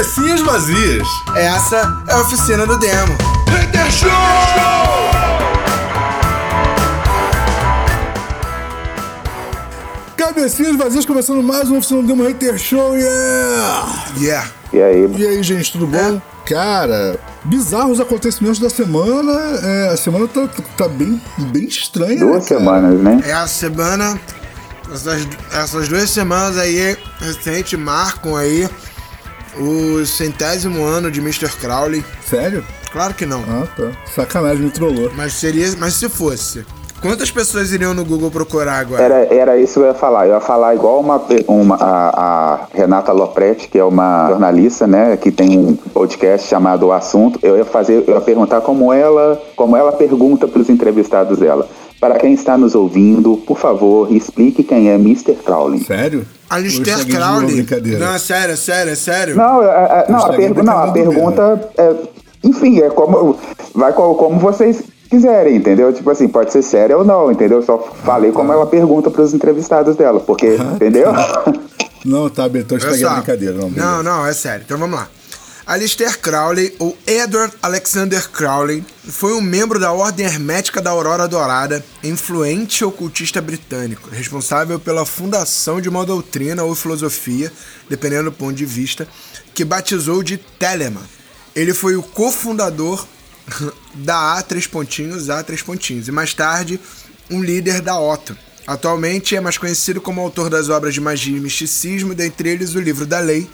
Cabecinhas vazias. Essa é a oficina do demo. Hater Show! Cabecinhas vazias começando mais uma oficina do Demo Hater Show, yeah! Yeah. E aí, E aí, gente, tudo bom? Cara, bizarros acontecimentos da semana. É, a semana tá, tá bem, bem estranha, duas né, semanas, né? É a semana. Essas, essas duas semanas aí recente marcam aí o centésimo ano de Mr. Crowley. Sério? Claro que não. Ah, tá. Sacanagem, me trollou. Mas seria. Mas se fosse. Quantas pessoas iriam no Google procurar agora? Era, era isso que eu ia falar. Eu ia falar igual uma, uma a, a Renata Lopretti, que é uma jornalista, né, que tem um podcast chamado O Assunto. Eu ia fazer, eu ia perguntar como ela, como ela pergunta para os entrevistados dela. Para quem está nos ouvindo, por favor, explique quem é Mr. Crowley. Sério? Alistair tá Crowley. Não, é sério, é sério, é sério. Não, é- é- não, a, Hashtag pergu- não, a pergunta é, enfim, é como vai co- como vocês quiserem, entendeu? Tipo assim, pode ser séria ou não, entendeu? Eu só falei como ela pergunta para os entrevistados dela, porque, entendeu? Não, tá, Olha estraguei a brincadeira. Não, não, não, é sério. Então vamos lá. Alistair Crowley, ou Edward Alexander Crowley, foi um membro da Ordem Hermética da Aurora Dourada, influente ocultista britânico, responsável pela fundação de uma doutrina ou filosofia, dependendo do ponto de vista, que batizou de Telema. Ele foi o cofundador da A três pontinhos, A três pontinhos, e mais tarde um líder da Otto. Atualmente é mais conhecido como autor das obras de magia e misticismo, dentre eles o Livro da Lei,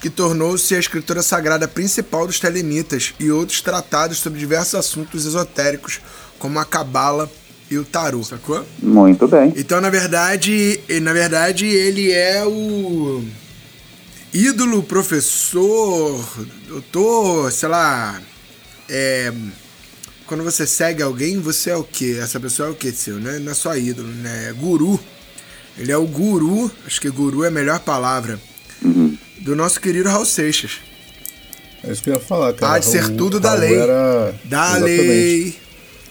que tornou-se a escritura sagrada principal dos telemitas e outros tratados sobre diversos assuntos esotéricos, como a cabala e o tarô. Sacou? Muito bem. Então, na verdade, na verdade, ele é o ídolo, professor, doutor, sei lá. É, quando você segue alguém, você é o quê? Essa pessoa é o quê seu, né? Não é só ídolo, né? É guru. Ele é o guru, acho que guru é a melhor palavra, do nosso querido Raul Seixas. É isso que eu ia falar, cara. Há de ser Raul- tudo da Raul lei. Era... Da Exatamente. lei.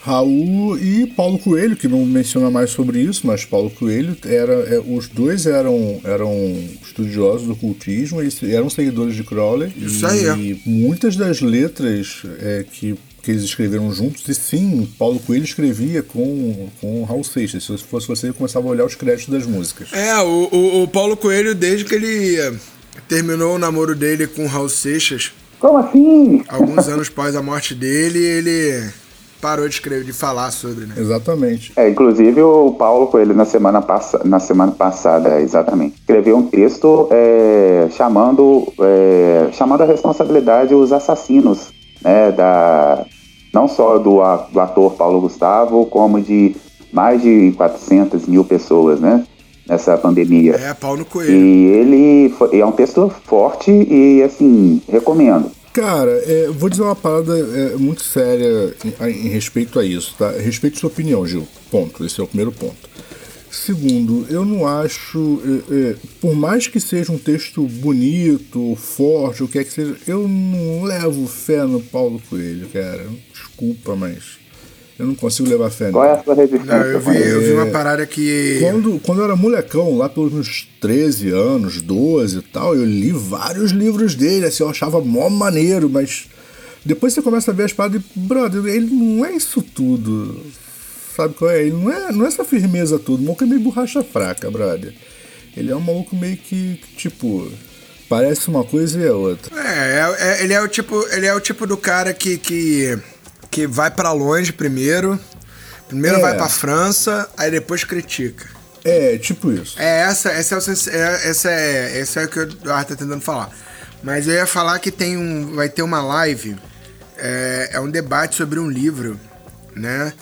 Raul e Paulo Coelho, que não menciona mais sobre isso, mas Paulo Coelho era, é, os dois eram, eram estudiosos do ocultismo e eram seguidores de Crowley. Isso e, aí. E muitas das letras é, que, que eles escreveram juntos, e sim, Paulo Coelho escrevia com, com Raul Seixas. Se fosse você, eu começava a olhar os créditos das músicas. É, o, o, o Paulo Coelho, desde que ele terminou o namoro dele com o Raul Seixas, Como assim? alguns anos após a morte dele, ele parou de escrever, de falar sobre, né? Exatamente. É, inclusive o Paulo Coelho na semana, passa, na semana passada, exatamente, escreveu um texto é, chamando, é, chamando a responsabilidade os assassinos, né, da, não só do, do ator Paulo Gustavo, como de mais de 400 mil pessoas, né, nessa pandemia. É, Paulo Coelho. E ele foi- é um texto forte e, assim, recomendo. Cara, é, vou dizer uma parada é, muito séria em, em respeito a isso, tá? Respeito a sua opinião, Gil. Ponto. Esse é o primeiro ponto. Segundo, eu não acho, é, é, por mais que seja um texto bonito, forte, o que é que seja, eu não levo fé no Paulo Coelho, cara. Desculpa, mas eu não consigo levar fé Qual é nele. a sua resistência? Não, eu vi, eu vi uma parada que. Quando, quando eu era molecão, lá pelos meus 13 anos, 12 e tal, eu li vários livros dele, assim, eu achava mó maneiro, mas depois você começa a ver as paradas e, brother, ele não é isso tudo. Sabe qual é? Ele não é, não é essa firmeza toda. O maluco é meio borracha fraca, brother. Ele é um maluco meio que, que, tipo, parece uma coisa e é outra. É, é- é- ele é o tipo, ele é o tipo do cara que que, que vai pra longe primeiro, primeiro É. vai pra França, aí depois critica. É, tipo isso. É essa, essa é, o é, essa é, essa é o que o Eduardo tá tentando falar. Mas eu ia falar que tem um, vai ter uma live, é, é um debate sobre um livro, né?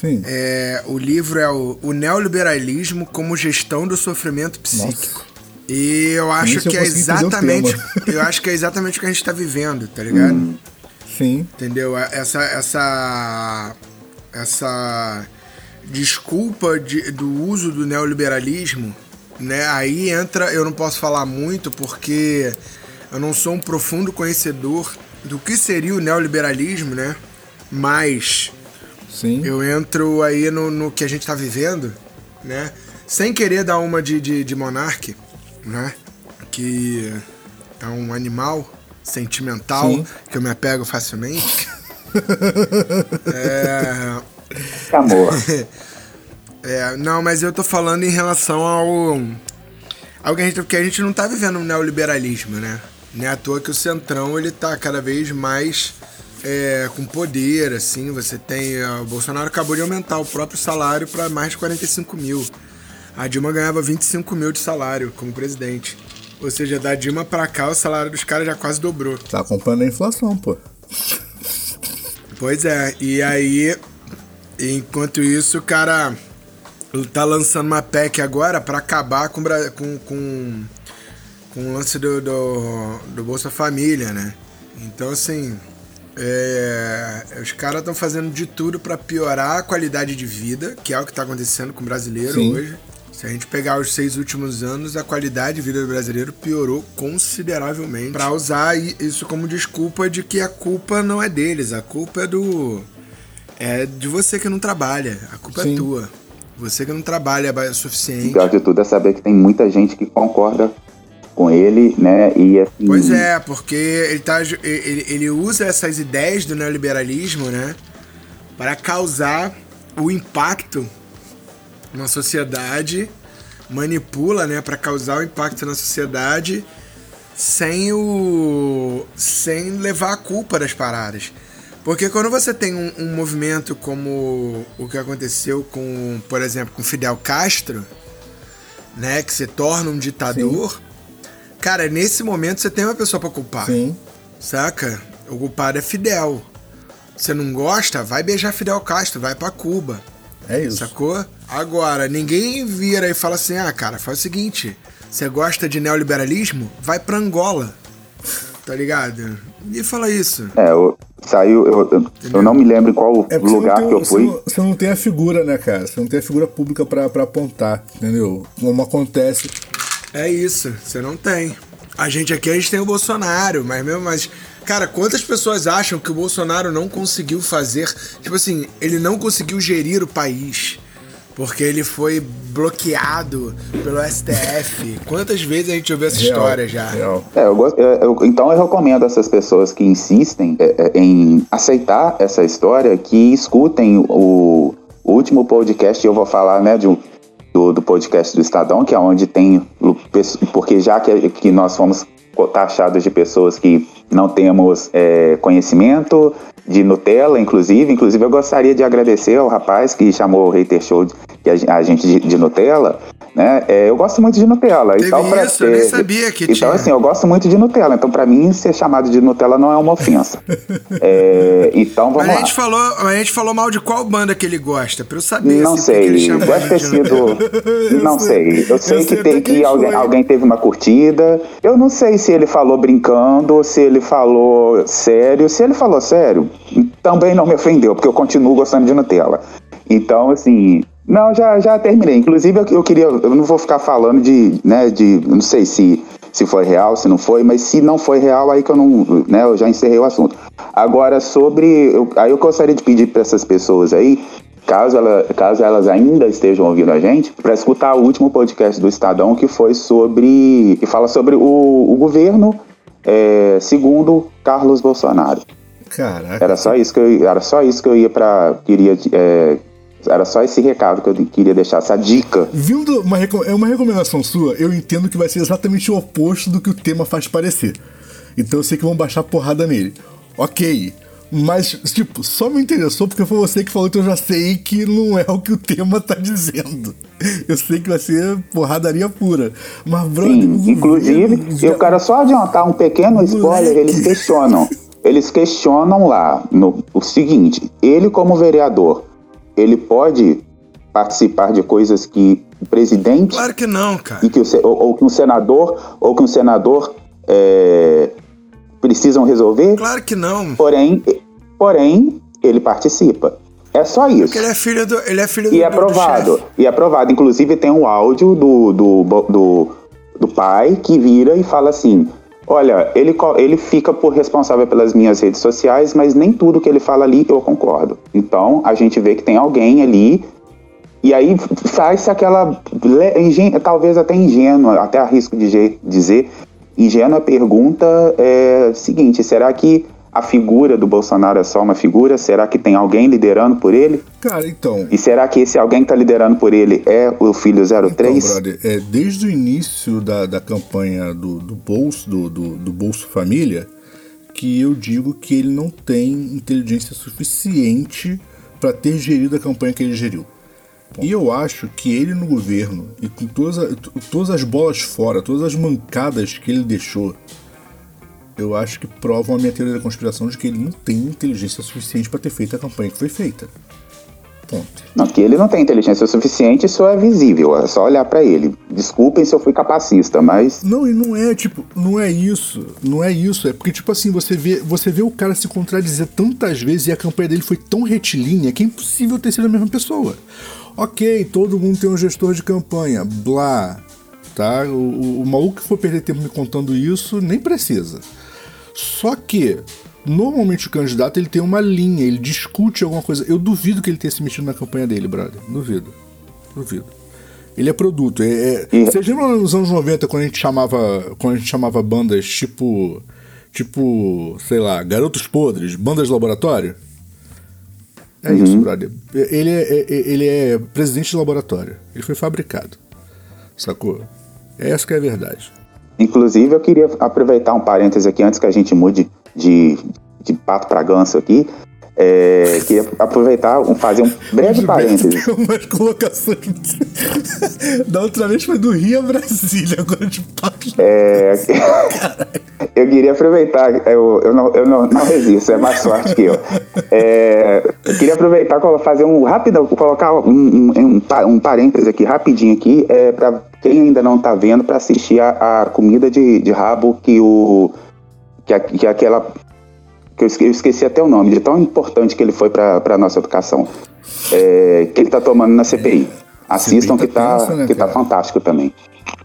Sim. É, o livro é o, o Neoliberalismo como Gestão do Sofrimento Psíquico. E eu acho se eu que é exatamente. eu acho que é exatamente o que a gente tá vivendo, tá ligado? Sim. Entendeu? Essa. Essa. Essa desculpa de- do uso do neoliberalismo, né? Aí entra. Eu não posso falar muito porque eu não sou um profundo conhecedor do que seria o neoliberalismo, né? Mas Sim. eu entro aí no, no que a gente tá vivendo, né? Sem querer dar uma de, de, de Monark, né? Que é um animal, sentimental, Sim. que eu me apego facilmente. é... Amor. é, não, mas eu tô falando em relação ao. ao que a gente, porque a gente não tá vivendo um neoliberalismo, né? Não é à toa que o Centrão ele tá cada vez mais é, com poder, assim. Você tem. O Bolsonaro acabou de aumentar o próprio salário para mais de 45 mil. A Dilma ganhava 25 mil de salário como presidente. Ou seja, da Dilma pra cá o salário dos caras já quase dobrou. Tá acompanhando a inflação, pô. Pois é, e aí, enquanto isso, o cara tá lançando uma PEC agora para acabar com, com, com, com o lance do, do, do Bolsa Família, né? Então, assim, é, os caras estão fazendo de tudo para piorar a qualidade de vida, que é o que está acontecendo com o brasileiro Sim. hoje. Se a gente pegar os seis últimos anos, a qualidade de vida do brasileiro piorou consideravelmente. Para usar isso como desculpa de que a culpa não é deles, a culpa é do. É de você que não trabalha, a culpa é Sim. é tua. Você que não trabalha é o suficiente. O pior de tudo é saber que tem muita gente que concorda com ele, né? E assim... Pois é, porque ele, tá, ele, ele usa essas ideias do neoliberalismo, né? Para causar o impacto na sociedade, manipula, né, para causar o impacto na sociedade sem o sem levar a culpa das paradas. Porque quando você tem um, um, movimento como o que aconteceu com, por exemplo, com Fidel Castro, né, que se torna um ditador, Sim. cara, nesse momento você tem uma pessoa para culpar. Sim. Saca? O culpado é Fidel. Você não gosta? Vai beijar Fidel Castro, vai para Cuba. É isso. Sacou? Agora, ninguém vira e fala assim: ah, cara, faz o seguinte, você gosta de neoliberalismo? Vai pra Angola. Tá ligado? E fala isso. É, eu, saiu, eu, eu, eu não me lembro qual é lugar tem, que eu fui. Você não, você não, tem a figura, né, cara? Você não tem a figura pública pra, pra apontar, entendeu? Como acontece. É isso, você não tem. A gente aqui, a gente tem o Bolsonaro, mas mesmo, mas Cara, quantas pessoas acham que o Bolsonaro não conseguiu fazer. Tipo assim, ele não conseguiu gerir o país. Porque ele foi bloqueado pelo STF. Quantas vezes a gente ouviu essa real, história já? Real. É, eu gosto, eu, então eu recomendo essas pessoas que insistem é, é, em aceitar essa história que escutem o, o último podcast. Eu vou falar, né, de um, do, do podcast do Estadão, que é onde tem. Porque já que, que nós fomos taxados de pessoas que não temos é, conhecimento de Nutella, inclusive. Inclusive, eu gostaria de agradecer ao rapaz que chamou o Hater Show de, a gente de, de Nutella, né? É, eu gosto muito de Nutella. Teve então, isso, ser, eu nem sabia que Então, tinha. assim, eu gosto muito de Nutella. Então, para mim, ser chamado de Nutella não é uma ofensa. é, então, vamos mas lá. A gente, falou, a gente falou mal de qual banda que ele gosta, pra eu saber. Não assim, sei. Deve ter sido... não sei. Eu sei eu que, sei tem, que alguém, alguém teve uma curtida. Eu não sei se ele falou brincando, se ele falou sério. Se ele falou sério, também não me ofendeu, porque eu continuo gostando de Nutella. Então, assim, não, já, já terminei. Inclusive, eu, eu, queria. Eu não vou ficar falando de. né, de. Não sei se, se foi real, se não foi, mas se não foi real, aí que eu não. né, eu já encerrei o assunto. Agora, sobre. Eu, aí eu gostaria de pedir para essas pessoas aí, caso, ela, caso elas ainda estejam ouvindo a gente, para escutar o último podcast do Estadão, que foi sobre. que fala sobre o, o governo é, segundo Carlos Bolsonaro. Caraca. Era só isso que eu, era só isso que eu ia para. queria. É, era só esse recado que eu queria deixar, essa dica. Vindo uma, é uma recomendação sua, eu entendo que vai ser exatamente o oposto do que o tema faz parecer. Então eu sei que vão baixar porrada nele. Ok. Mas, tipo, só me interessou porque foi você que falou que eu já sei que não é o que o tema tá dizendo. Eu sei que vai ser porradaria pura. Mas, brother. Sim, inclusive, eu quero só adiantar um pequeno spoiler, eles questionam. Eles questionam lá no, o seguinte: ele, como vereador, ele pode participar de coisas que o presidente. Claro que não, cara. E que o, ou, ou que um senador, ou que um senador é, precisam resolver. Claro que não. Porém, porém, ele participa. É só isso. Porque ele é filho do. Ele é filho e do, aprovado. Do e aprovado. Inclusive tem um áudio do, do, do, do pai que vira e fala assim: Olha, ele, ele fica por responsável pelas minhas redes sociais, mas nem tudo que ele fala ali eu concordo. Então, a gente vê que tem alguém ali, e aí faz-se aquela, talvez até ingênua, até arrisco de dizer, ingênua pergunta é seguinte: será que a figura do Bolsonaro é só uma figura? Será que tem alguém liderando por ele? Cara, então. E será que esse alguém que está liderando por ele é o filho 03? Então, brother, é, desde o início da, da campanha do, do Bolso, do, do, do Bolso Família, que eu digo que ele não tem inteligência suficiente para ter gerido a campanha que ele geriu. E eu acho que ele no governo, e com todas, todas as bolas fora, todas as mancadas que ele deixou, eu acho que provam a minha teoria da conspiração de que ele não tem inteligência suficiente para ter feito a campanha que foi feita. Ponto. Não, que ele não tem inteligência suficiente, isso é visível, é só olhar para ele. Desculpem se eu fui capacista, mas. Não, e não é, tipo, não é isso. Não é isso. É porque, tipo assim, você vê, você vê o cara se contradizer tantas vezes e a campanha dele foi tão retilínea que é impossível ter sido a mesma pessoa. Ok, todo mundo tem um gestor de campanha, blá. Tá? O, o, o maluco que for perder tempo me contando isso, nem precisa. Só que normalmente o candidato ele tem uma linha, ele discute alguma coisa. Eu duvido que ele tenha se metido na campanha dele, brother. Duvido. Duvido. Ele é produto. É, é... Vocês lembram nos anos 90 quando a gente chamava. Quando a gente chamava bandas tipo. Tipo, sei lá, Garotos Podres, bandas de laboratório? É uhum. isso, brother. Ele é, é, ele é presidente de laboratório. Ele foi fabricado. Sacou? Essa que é a verdade. Inclusive, eu queria aproveitar um parêntese aqui antes que a gente mude de, de pato para ganso aqui. É, queria aproveitar, fazer um breve parênteses. umas colocações. da outra vez foi do Rio a Brasília, agora de pato. É, eu queria aproveitar, eu, eu, não, eu não, não resisto, é mais forte que eu. É, eu queria aproveitar fazer um rápido, colocar um, um, um, um parêntese aqui rapidinho aqui, é, para quem ainda não está vendo, para assistir a, a comida de, de rabo que o que, que aquela que eu esqueci até o nome, de tão importante que ele foi para a nossa educação, é, que ele está tomando na CPI. Assistam que tá, né, que tá fantástico também.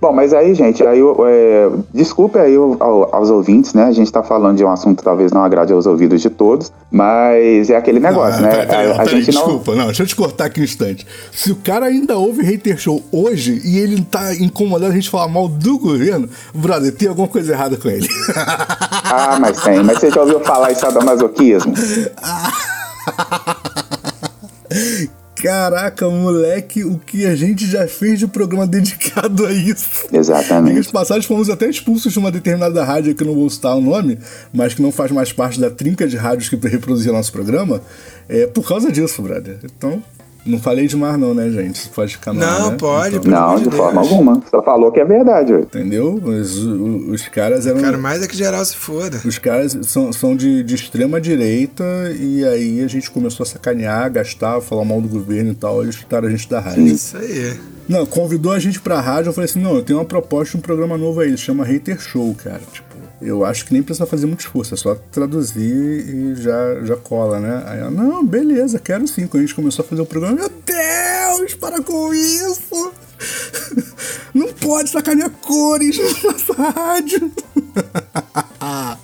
Bom, mas aí, gente, aí é, desculpe aí aos ouvintes, né? A gente tá falando de um assunto que talvez não agrade aos ouvidos de todos, mas é aquele negócio, não, né? Pera, a, a gente desculpa, não... não, deixa eu te cortar aqui um instante. Se o cara ainda ouve hater show hoje e ele tá incomodando a gente falar mal do governo, brother, tem alguma coisa errada com ele. ah, mas tem. Mas você já ouviu falar em sadomasoquismo? Caraca, moleque, o que a gente já fez de programa dedicado a isso. Exatamente. As passagens fomos até expulsos de uma determinada rádio que eu não vou citar o nome, mas que não faz mais parte da trinca de rádios que reproduzia nosso programa, é por causa disso, brother. Então, não falei demais não, né, gente? Pode ficar Não, né? pode. Então, não, de, de forma alguma. Só falou que é verdade. Entendeu? Os, os, os caras eram... Cara, mais é que geral se foda. Os caras são, são de, de extrema direita e aí a gente começou a sacanear, gastar, falar mal do governo e tal. Eles chutaram a gente da rádio. Isso aí. Não, convidou a gente pra rádio. Eu falei assim: não, eu tenho uma proposta de um programa novo aí. Chama Hater Show, cara. Tipo, eu acho que nem precisa fazer muito esforço, é só traduzir e já, já cola, né? Aí ela, não, beleza, quero sim. Quando a gente começou a fazer o programa, meu Deus, para com isso! Não pode sacanear cores nessa rádio. ah,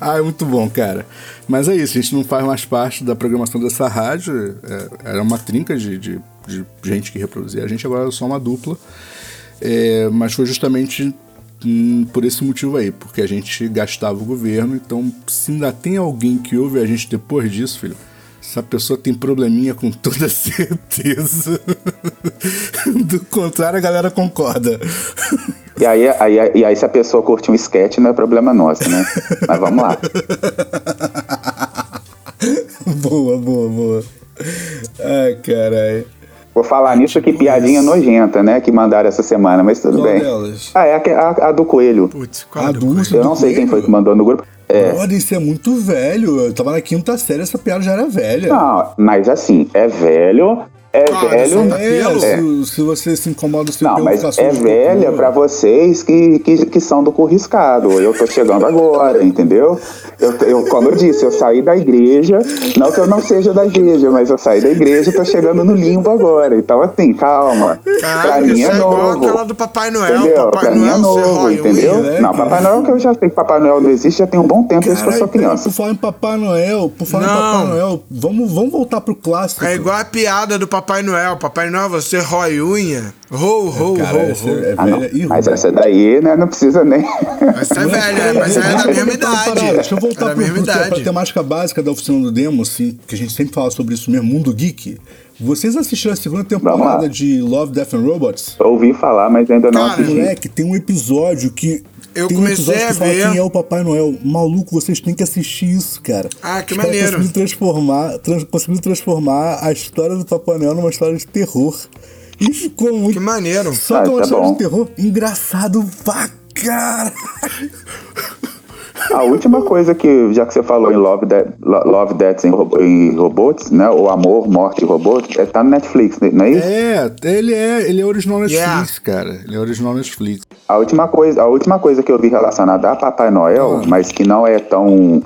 é muito bom, cara. Mas é isso, a gente não faz mais parte da programação dessa rádio. É, era uma trinca de, de, de, gente que reproduzia a gente, agora é só uma dupla. É, mas foi justamente por esse motivo aí, porque a gente gastava o governo, então se ainda tem alguém que ouve a gente depois disso, filho, essa pessoa tem probleminha com toda certeza. Do contrário, a galera concorda. E aí, aí, e aí se a pessoa curte um sketch, não é problema nosso, né? Mas vamos lá. boa, boa, boa. Ai, caralho. Vou falar nisso que piadinha nojenta, né? Que mandaram essa semana, mas tudo qual bem. Delas? Ah, é a, a, a do Coelho. Putz, qual a é do, do do Eu não sei quem foi que mandou no grupo. É. Isso é muito velho. Eu tava na quinta série, essa piada já era velha. Não, mas assim, é velho, é Cara, velho. É, é. Se, se você se incomoda se Não, mas é velha pra vocês que, que, que são do curriscado. Eu tô chegando agora, entendeu? Eu, eu, como eu disse, eu saí da igreja, não que eu não seja da igreja, mas eu saí da igreja e tô chegando no limbo agora. Então, assim, calma. Cara, pra mim é é igual novo. aquela do Papai Noel. Entendeu? Papai pra mim é novo, entendeu? né, não, cara? Papai Noel que eu já sei que Papai Noel não existe já tem um bom tempo desde que eu sou Caralho, criança. Por falar em Papai Noel, por falar em Não. Papai Noel, vamos, vamos voltar pro clássico. É igual a piada do Papai Noel. Papai Noel, você rói unha. Rou, rou, Cara, rou, essa rou. é Ah, Mas essa daí, né, não precisa nem. Essa é velha, mas ela é da mesma idade. Deixa eu É voltar pra idade. temática básica da oficina do Demo, assim, que a gente sempre fala sobre isso mesmo, Mundo Geek. Vocês assistiram a segunda temporada de Love, Death and Robots? Ouvi falar, mas ainda não Cara, assisti. Moleque, tem um episódio que. Eu tem comecei a ver. quem é o Papai Noel. Maluco, vocês têm que assistir isso, cara. Ah, que Os maneiro. Conseguiram transformar, trans, transformar a história do Papai Noel numa história de terror. E ficou muito. Que maneiro. Só que é Ah, uma tá história bom. de terror engraçado pra cara. A última coisa que, já que você falou em Love, Death, Lo- Love Robo- em Robots, né? O Amor, Morte e Robots, é, tá no Netflix, né, não é isso? É, ele é, ele é original Netflix, cara. Ele é original Netflix. A última coisa, a última coisa que eu vi relacionada a Papai Noel, Ah. mas que não é tão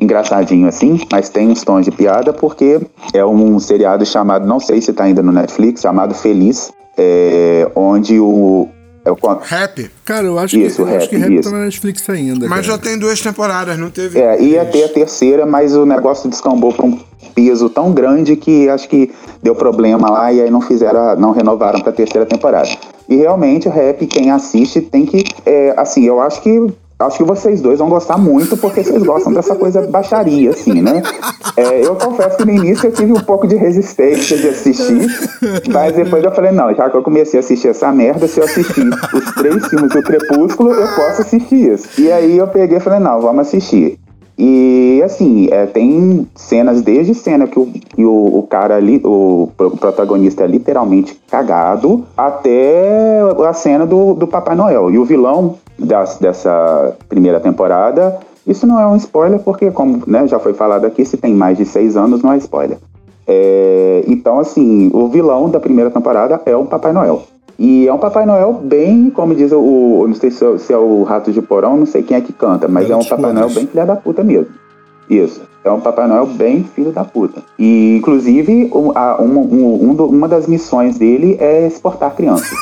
engraçadinho assim, mas tem uns tons de piada, porque é um seriado chamado, não sei se tá ainda no Netflix, chamado Feliz, é, onde o. É o Rap. Cara, eu acho Isso, que, eu acho que rap, rap isso. tá na Netflix ainda. Mas já cara. tem duas temporadas, não teve. É, ia ter a terceira, mas o negócio descambou para um peso tão grande que acho que deu problema lá e aí não fizeram, não renovaram para a terceira temporada. E realmente o rap, quem assiste tem que, é, assim, eu acho que acho que vocês dois vão gostar muito porque vocês gostam dessa coisa baixaria, assim, né? É, eu confesso que no início eu tive um pouco de resistência de assistir, mas depois eu falei, não, já que eu comecei a assistir essa merda, se eu assistir os três filmes do Crepúsculo, eu posso assistir isso. E aí eu peguei e falei, não, vamos assistir. E assim, é, tem cenas, desde cena que o, que o, o cara ali, o, pro- protagonista é literalmente cagado, até a cena do, do Papai Noel. E o vilão das- dessa primeira temporada, isso não é um spoiler, porque, como né, já foi falado aqui, se tem mais de seis anos, não é spoiler. É, então, assim, o vilão da primeira temporada é o Papai Noel. E é um Papai Noel bem, como diz o. não sei se é, se é o Rato de Porão, não sei quem é que canta, mas é um Garotos Papai Noel bem filha da puta mesmo. Isso. É um Papai Noel bem filho da puta. E, inclusive, um- a- um- um- um uma das missões dele é exportar crianças.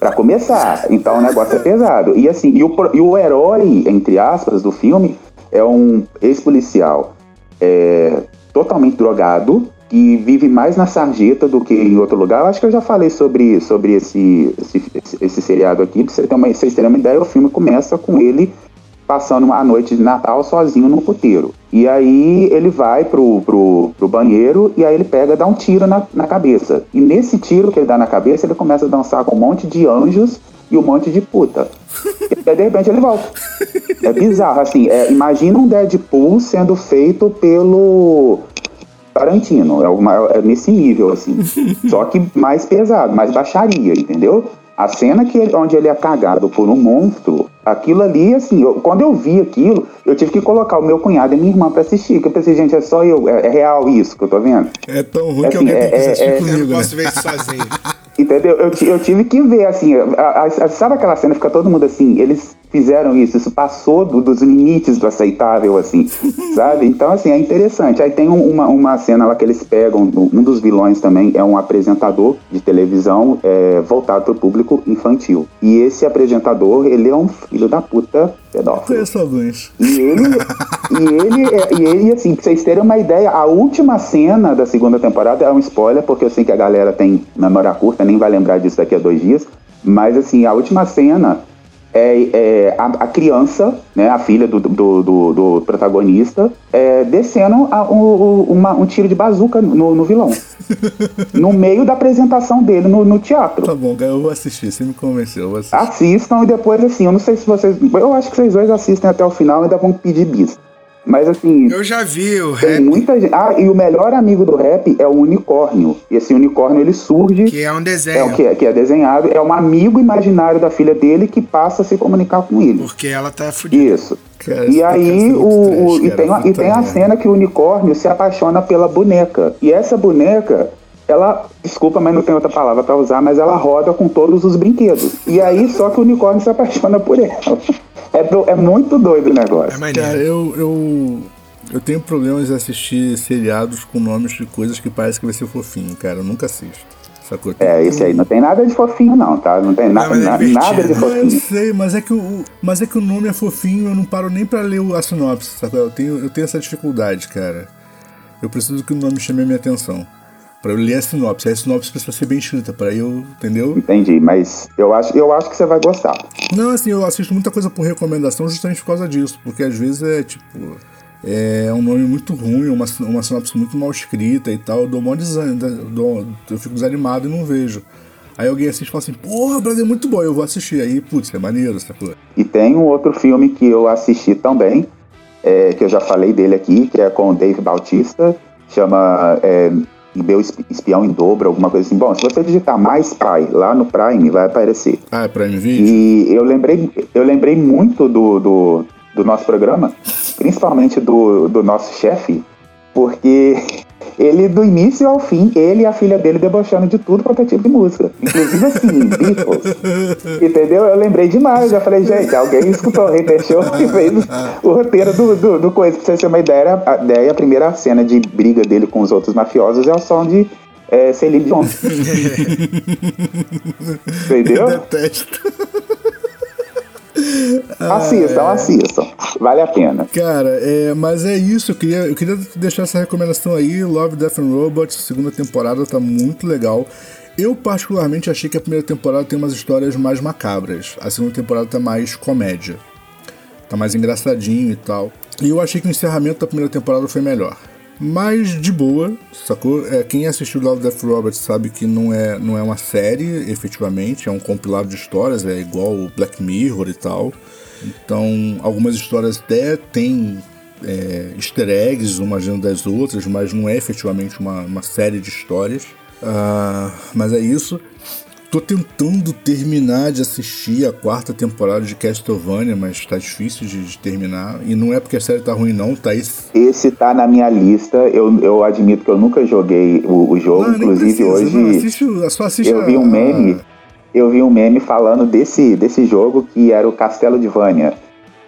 Pra começar. Então o negócio é pesado. E assim, e o, e o herói, entre aspas, do filme é um ex-policial é, totalmente drogado que vive mais na sarjeta do que em outro lugar. Eu acho que eu já falei sobre, sobre esse, esse, esse, seriado aqui. Pra você ter uma, vocês terem uma ideia, o filme começa com ele passando uma noite de Natal sozinho no puteiro. E aí ele vai pro, pro, pro banheiro e aí ele pega dá um tiro na, na cabeça. E nesse tiro que ele dá na cabeça, ele começa a dançar com um monte de anjos e um monte de puta. E de repente ele volta. É bizarro, assim. É, imagina um Deadpool sendo feito pelo Tarantino. É, uma, é nesse nível, assim. Só que mais pesado, mais baixaria, entendeu? A cena que ele- onde ele é cagado por um monstro, aquilo ali, assim, eu- quando eu vi aquilo, eu tive que colocar o meu cunhado e minha irmã pra assistir. Que eu pensei, gente, é só eu, é, é real isso que eu tô vendo. É tão ruim que Assim, alguém tem que é- assistir é- Eu não comigo, né? posso ver isso sozinho. Entendeu? Eu, eu tive que ver, assim, a- a- a- sabe aquela cena que fica todo mundo assim, eles fizeram isso, isso passou do- dos limites do aceitável, assim, sabe? Então, assim, é interessante. Aí tem um- uma, uma cena lá que eles pegam, um dos vilões também é um apresentador de televisão é, voltado para o público infantil. E esse apresentador, ele é um filho da puta pedófilo. Conheço alguns. E ele, e ele, é- e ele, assim, pra vocês terem uma ideia, a última cena da segunda temporada é um spoiler, porque eu sei que a galera tem memória curta, nem vai lembrar disso daqui a dois dias. Mas, assim, a última cena é, é a, a criança, né, a filha do, do, do- do protagonista, é, descendo a- um, um- uma- um tiro de bazuca no, no vilão. no meio da apresentação dele no, no teatro. Tá bom, eu vou assistir. Você me convenceu, eu vou assistir. Assistam e depois, assim, eu não sei se vocês. Eu acho que vocês dois assistem até o final e ainda vão pedir bis. Mas assim, Eu já vi o tem rap, muita gente. Ah, e o melhor amigo do rap é o unicórnio. E esse unicórnio ele surge. que é um É desenho. o que é, que é desenhado, é um amigo imaginário da filha dele que passa a se comunicar com ele. Porque ela tá fudida. Isso. Cara, E aí, é o, o- e, tem, e tem a cena que o unicórnio se apaixona pela boneca. E essa boneca, ela, desculpa, mas não tem outra palavra pra usar, mas ela roda com todos os brinquedos. E aí, só que o unicórnio se apaixona por ela. É, do- é muito doido o É negócio. maneiro. Cara, eu, eu, eu tenho problemas em assistir seriados com nomes de coisas que parece que vai ser fofinho, cara. Eu nunca assisto. Sacou? É, esse aí não tem nada de fofinho, não, tá? Não tem na- é na- nada de Não, eu fofinho. sei, mas é, que o, mas é que o nome é fofinho, eu não paro nem pra ler a sinopse, sacou? Eu tenho, eu tenho essa dificuldade, cara. Eu preciso que o nome chame a minha atenção. Pra eu ler a sinopse. A sinopse precisa ser bem escrita, pra eu, entendeu? Entendi, mas eu acho, eu acho que você vai gostar. Não, assim, eu assisto muita coisa por recomendação justamente por causa disso. Porque às vezes é tipo. É um nome muito ruim, uma, uma sinopse muito mal escrita e tal. Eu dou mó desânimo, dou, eu fico desanimado e não vejo. Aí alguém assiste e fala assim, porra, Brasil é muito bom, eu vou assistir. Aí, putz, é maneiro, sacou? E tem um outro filme que eu assisti também, é, que eu já falei dele aqui, que é com o Dave Bautista, chama é, Meu Espião em Dobro, alguma coisa assim. Bom, se você digitar mais pai lá no Prime, vai aparecer. Ah, é Prime Video? E eu lembrei, eu lembrei muito do, do, do nosso programa, principalmente do, do nosso chefe, porque ele, do início ao fim, ele e a filha dele debochando de tudo quanto é tipo de música. Inclusive assim, Beatles. Entendeu? Eu lembrei demais. Eu falei, gente, alguém escutou o Hater Show e fez o roteiro do, do, do coisa. Pra vocês terem uma ideia, a, ideia, a primeira cena de briga dele com os outros mafiosos é o som de é, Celine Dion. Entendeu? Eu detesto. Assistam, assistam. Vale a pena. Cara, é, mas é isso. Eu queria, eu queria deixar essa recomendação aí. Love, Death and Robots, segunda temporada, tá muito legal. Eu, particularmente, achei que a primeira temporada tem umas histórias mais macabras. A segunda temporada tá mais comédia. Tá mais engraçadinho e tal. E eu achei que o encerramento da primeira temporada foi melhor. Mas de boa, sacou? É, quem assistiu Love Death Robots sabe que não é, não é uma série, efetivamente, é um compilado de histórias, é igual o Black Mirror e tal. Então, algumas histórias até têm é, easter eggs umas dentro das outras, mas não é efetivamente uma, uma série de histórias. Uh, mas é isso. Tô tentando terminar de assistir a quarta temporada de Castlevania, mas tá difícil de, de, terminar. E não é porque a série tá ruim, não, tá esse. Esse tá na minha lista. Eu, eu admito que eu nunca joguei o, o jogo. Não, Inclusive, precisa, hoje. Não, assiste, só assiste eu vi um meme. Eu vi um meme falando desse, desse jogo que era o Castelo de Vânia.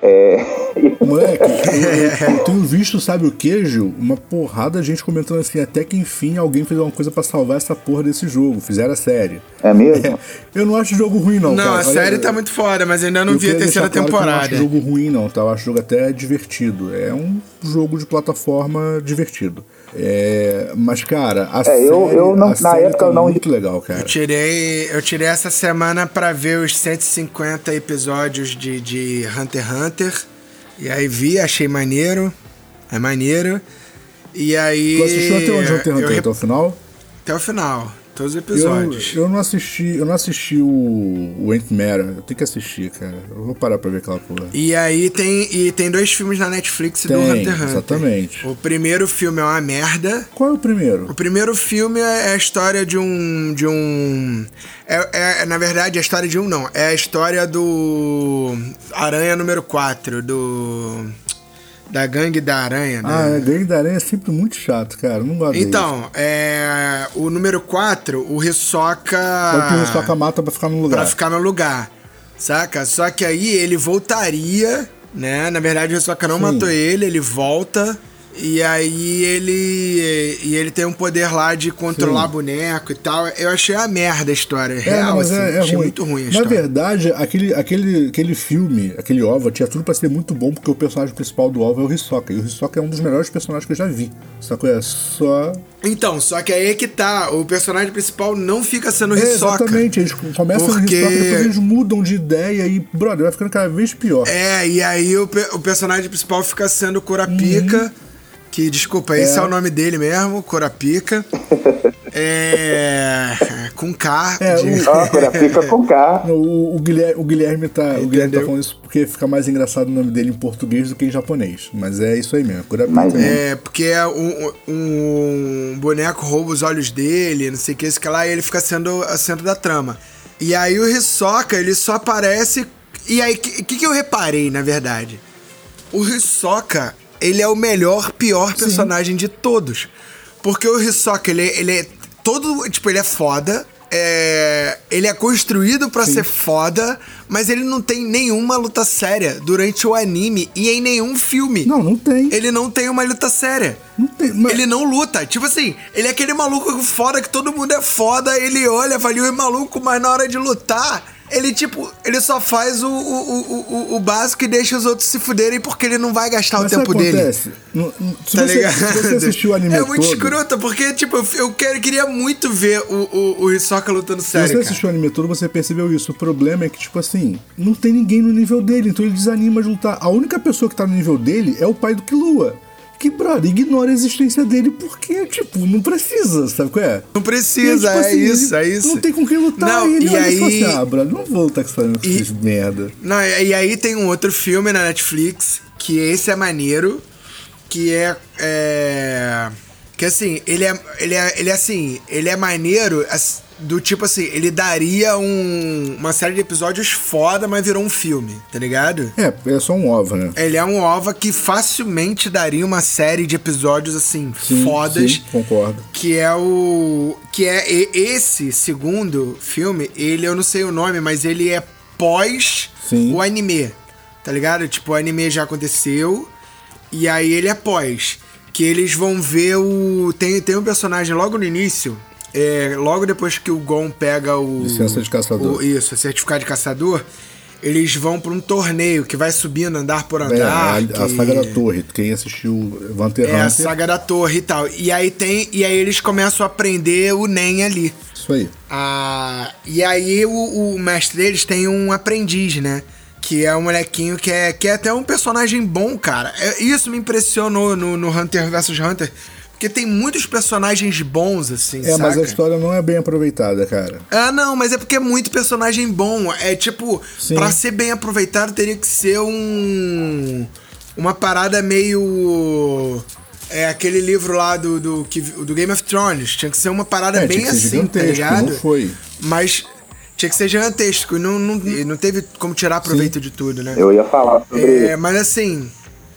É... Moleque, eu, eu, tenho visto, sabe o que, Gil? Uma porrada de gente comentando assim, até que enfim alguém fez alguma coisa para salvar essa porra desse jogo, fizeram a série. É mesmo? É, eu não acho o jogo ruim, não. Não, cara. a série Olha, tá muito foda, mas ainda não vi a terceira claro temporada. eu não acho jogo ruim, não, tá? Eu acho o jogo até divertido. É um jogo de plataforma divertido. É, mas, cara, a é, série, eu, eu não, na época tá eu não. muito legal, cara. Eu tirei, eu tirei essa semana pra ver os 150 episódios de, de Hunter x Hunter. E aí vi, achei maneiro. É maneiro. E aí. Tu assistiu até onde Hunter x Hunter? Até o final? Até o final. Todos os episódios. Eu, eu não assisti, eu não assisti o, o Ain't Matter. Eu tenho que assistir, cara. Eu vou parar pra ver aquela porra. E aí tem, e tem dois filmes na Netflix tem, do Hunter Hunter. Exatamente. O primeiro filme é uma merda. Qual é o primeiro? O primeiro filme é a história de um. de um. É, é na verdade, a história de um não. É a história do. Aranha número 4, do da Gangue da Aranha, né? Ah, a Gangue da Aranha é sempre muito chato, cara. Não gosto Então, é, o número 4, o Hisoka... Quando o Hisoka mata pra ficar no lugar. Pra ficar no lugar, saca? Só que aí ele voltaria, né? Na verdade, o Hisoka não Sim. matou ele, ele volta... E aí ele. E ele tem um poder lá de controlar Sim. boneco e tal. Eu achei a merda a história. É, real, assim. É, é achei ruim. muito ruim a Na história. Na verdade, aquele, aquele, aquele filme, aquele OVA, tinha tudo pra ser muito bom, porque o personagem principal do OVA é o Hisoka. E o Hisoka é um dos melhores personagens que eu já vi. Só que é só. Então, só que aí é que tá. O personagem principal não fica sendo é, Hisoka. Exatamente, eles começam porque... Hisoka, depois eles mudam de ideia e, brother, vai ficando cada vez pior. É, e aí o, o personagem principal fica sendo Kurapika. Uhum que, desculpa, esse é, é o nome dele mesmo, Corapica. é. Com K. É, de... o... Ah, Corapica com K. O, o, Guilherme, o Guilherme tá. O Guilherme tá falando isso porque fica mais engraçado o nome dele em português do que em japonês. Mas é isso aí mesmo, Corapica. Mas, é, porque é um, um, boneco rouba os olhos dele, não sei o que, esse que lá, e ele fica sendo a centro da trama. E aí o Hisoka, ele só aparece. E aí, o que, que eu reparei, na verdade? O Hisoka, ele é o melhor, pior personagem Sim. de todos. Porque o Hisoka, ele, ele é todo. Tipo, ele é foda. É, ele é construído para ser foda, mas ele não tem nenhuma luta séria durante o anime e em nenhum filme. Não, não tem. Ele não tem uma luta séria. Não tem, mas... Ele não luta. Tipo assim, ele é aquele maluco foda que todo mundo é foda, ele olha, avalia o maluco, mas na hora de lutar ele, tipo, ele só faz o, o, o, o, básico e deixa os outros se fuderem porque ele não vai gastar Mas o tempo dele. Acontece? Se, tá você, se você assistiu o anime É muito todo, escroto, porque, tipo, eu, quero, queria muito ver o, o, o Hisoka lutando sério. Se você assistiu o anime todo, você percebeu isso. O problema é que, tipo assim, não tem ninguém no nível dele, então ele desanima de lutar. A única pessoa que tá no nível dele é o pai do Killua que, brother, ignora a existência dele porque, tipo, não precisa, sabe qual é? Não precisa, tipo, é assim, isso, é isso. Não tem com quem lutar. Não, e, ele e aí... assim, ah, brother, não vou lutar com essa e... merda. Não, e aí tem um outro filme na Netflix, que esse é maneiro, que é... é... Que assim, ele é, ele é, ele é assim, ele é maneiro, do tipo assim, ele daria um, uma série de episódios foda, mas virou um filme, tá ligado? É, é só um ova, né? Ele é um ova que facilmente daria uma série de episódios assim, sim, fodas. Sim, concordo. Que é o. Que é esse segundo filme, ele, eu não sei o nome, mas ele é pós sim. o anime. Tá ligado? Tipo, o anime já aconteceu. E aí ele é pós. Que eles vão ver o. Tem, tem um personagem logo no início é, logo depois que o Gon pega o. Licença de caçador. O, isso, certificado de caçador. Eles vão para um torneio que vai subindo andar por andar. É, a, que... a, saga da torre. Quem assistiu Hunter É, a saga da torre e tal. E aí tem. E aí eles começam a aprender o Nen ali. Isso aí. Ah, e aí o, o mestre deles tem um aprendiz, né? que é um molequinho que é, que é até um personagem bom, cara. É, isso me impressionou no, no Hunter vs Hunter, porque tem muitos personagens bons, assim, É, saca? mas a história não é bem aproveitada, cara. Ah, não, mas é porque é muito personagem bom. É tipo, Sim. pra ser bem aproveitado teria que ser um. Uma parada meio. É aquele livro lá do, do, do Game of Thrones. Tinha que ser uma parada é, bem assim, tá ligado? Não foi. Mas tinha que ser gigantesco. E não, não, não teve como tirar proveito Sim. de tudo, né? Eu ia falar sobre é, Mas assim.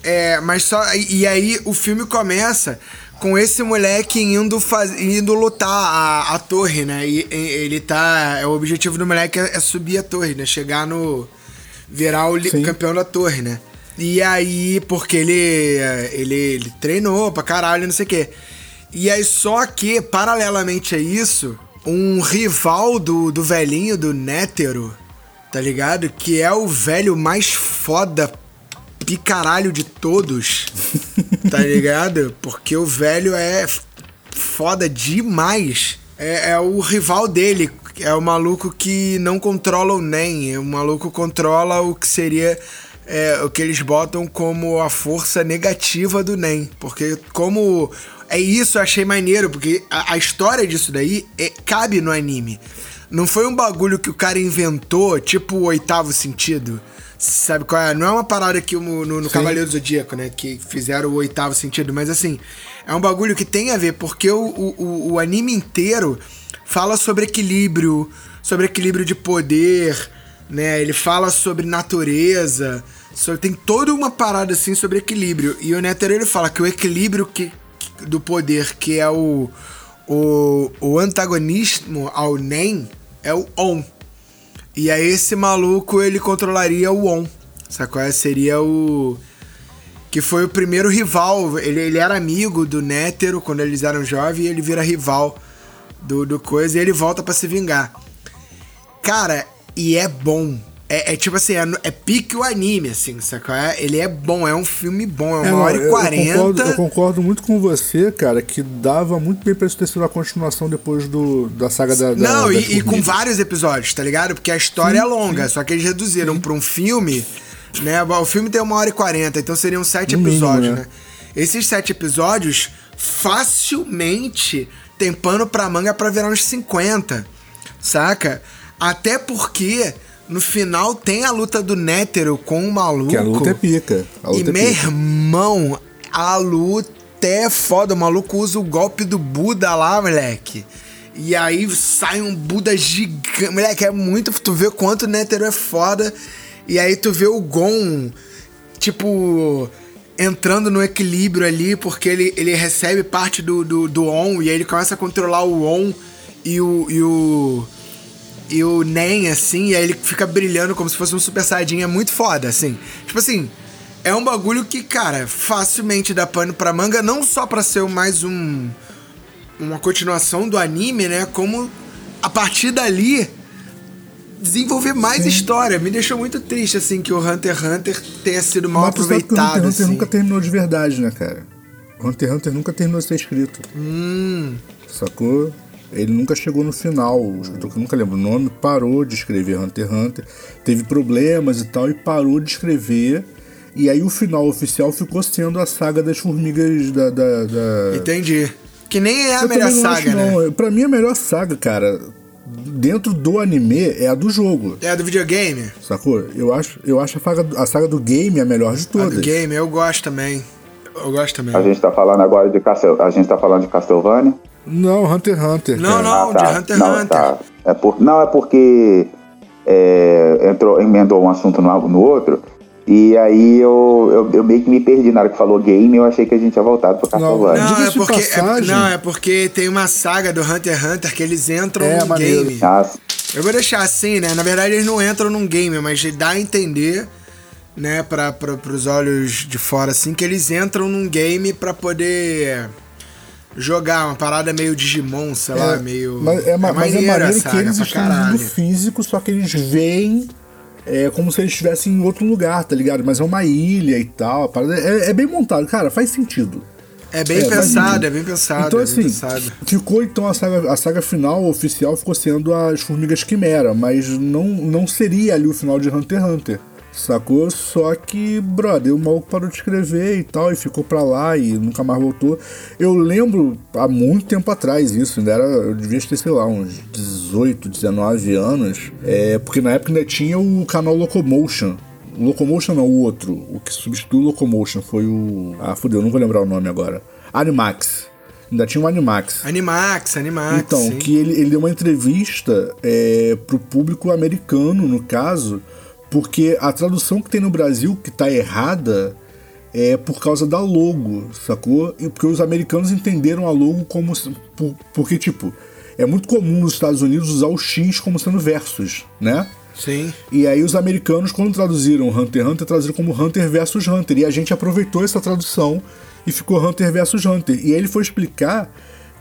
É, mas só. E, e aí o filme começa com esse moleque indo, faz, indo lutar a, a torre, né? E, ele tá. O objetivo do moleque é, é, subir a torre, né? Chegar no. virar o Sim. campeão da torre, né? E aí, porque ele, ele, ele treinou pra caralho, não sei o quê. E aí, só que, paralelamente a isso, um rival do, do velhinho, do Nétero, tá ligado? Que é o velho mais foda picaralho de todos, tá ligado? Porque o velho é foda demais. É, é, o rival dele, é o maluco que não controla o NEM, o maluco controla o que seria é, o que eles botam como a força negativa do NEM. Porque como. É isso, eu achei maneiro, porque a, a história disso daí é, cabe no anime. Não foi um bagulho que o cara inventou, tipo o oitavo sentido Sabe qual é? Não é uma parada que no, no Cavaleiro do Zodíaco, né? Que fizeram o oitavo sentido, mas assim, é um bagulho que tem a ver, porque o, o, o anime inteiro fala sobre equilíbrio, sobre equilíbrio de poder, né? Ele fala sobre natureza, sobre, tem toda uma parada assim sobre equilíbrio. E o Netero ele fala que o equilíbrio que, do poder, que é o, o, o antagonismo ao Nen, é o On. E aí esse maluco ele controlaria o On. Sacou? Seria o. Que foi o primeiro rival. Ele, ele era amigo do Nétero quando eles eram jovens e ele vira rival do, do coisa e ele volta para se vingar. Cara, e é bom. É, é, tipo assim, é, é, pique o anime, assim, sacou? É, ele é bom, é um filme bom, é uma é, hora e quarenta. Eu concordo, muito com você, cara, que dava muito bem pra isso ter sido a continuação depois do, da saga da. Não, da, e, e, com vários episódios, tá ligado? Porque a história sim, é longa, sim. só que eles reduziram sim. pra um filme, né? O filme tem uma hora e quarenta, então seriam sete no episódios, mínimo, né? né? Esses sete episódios facilmente tem pano pra manga pra virar uns 50, saca? Até porque no final tem a luta do Nétero com o maluco. Que a luta é pica. Luta e é meu pica. irmão, a luta é foda. O maluco usa o golpe do Buda lá, moleque. E aí sai um Buda gigante. Moleque, é muito. Tu vê quanto o Nétero é foda. E aí tu vê o Gon, tipo, entrando no equilíbrio ali, porque ele, ele recebe parte do, do, do On. E aí ele começa a controlar o On e o. E o e o Nen, assim, e aí ele fica brilhando como se fosse um Super Saiyajin, é muito foda, assim. Tipo assim, é um bagulho que, cara, facilmente dá pano pra manga, não só pra ser mais um. uma continuação do anime, né? Como a partir dali desenvolver mais Sim. história. Me deixou muito triste, assim, que o Hunter x Hunter tenha sido mal Mas que o Hunter aproveitado, x Hunter assim. nunca terminou de verdade, né, cara? O Hunter x Hunter nunca terminou de ser escrito. Hum, Sacou? Ele nunca chegou no final. O escritor que eu nunca lembro o nome parou de escrever Hunter x Hunter. Teve problemas e tal e parou de escrever. E aí o final oficial ficou sendo a saga das formigas da. da, da... entendi. Que nem é a Eu melhor saga, acho, né? não. Pra mim, a melhor saga, cara, dentro do anime é a do jogo. É a do videogame? Sacou? Eu acho, eu acho a, saga, a saga do game a melhor de A todas. do game, eu gosto também. Eu gosto também. A gente tá falando agora de Castel... A gente tá falando de Castlevania? Não, Hunter x Hunter. Não, cara. não. de Hunter x não, Hunter. Tá. É por... Não, é porque é, entrou, emendou um assunto no, no outro. E aí eu, eu, eu meio que me perdi na hora que falou game, eu achei que a gente tinha voltado pro Castlevania. Não, é Diga-se de porque, é, não, é porque tem uma saga do Hunter x Hunter que eles entram É, num maneiro. game. Ah, Eu vou deixar assim, né? Na verdade, eles não entram num game, mas dá a entender, né, pra, pra, pros olhos de fora, assim, que eles entram num game pra poder jogar uma parada meio Digimon, sei lá, meio. Mas é, ma- mas é maneiro que eles estão no mundo físico, só que eles veem é, como se eles estivessem em outro lugar, tá ligado? Mas é uma ilha e tal. é, é bem montado, cara, faz sentido. É bem É, pensado, é bem pensado. então, é assim, pensado. ficou então a saga, a saga final oficial ficou sendo as Formigas Quimera, mas não, não seria ali o final de Hunter x Hunter. Sacou? Só que, brother, o maluco parou de escrever e tal, e ficou pra lá e nunca mais voltou. Eu lembro há muito tempo atrás isso, ainda era, eu devia ter, sei lá, uns 18, 19 anos, é, porque na época ainda tinha o canal Locomotion. O Locomotion não, o outro. O que substituiu o Locomotion foi o. Ah, fudeu, não vou lembrar o nome agora. Animax. Ainda tinha um Animax. Animax, Animax. Então, sim. que ele, ele deu uma entrevista é, pro público americano, no caso, porque a tradução que tem no Brasil, que tá errada, é por causa da logo, sacou? E porque os americanos entenderam a logo como. porque, tipo, é muito comum nos Estados Unidos usar o X como sendo versus, né? Sim. E aí os americanos, quando traduziram Hunter x Hunter, traduziram como Hunter versus Hunter. E a gente aproveitou essa tradução e ficou Hunter versus Hunter. E aí ele foi explicar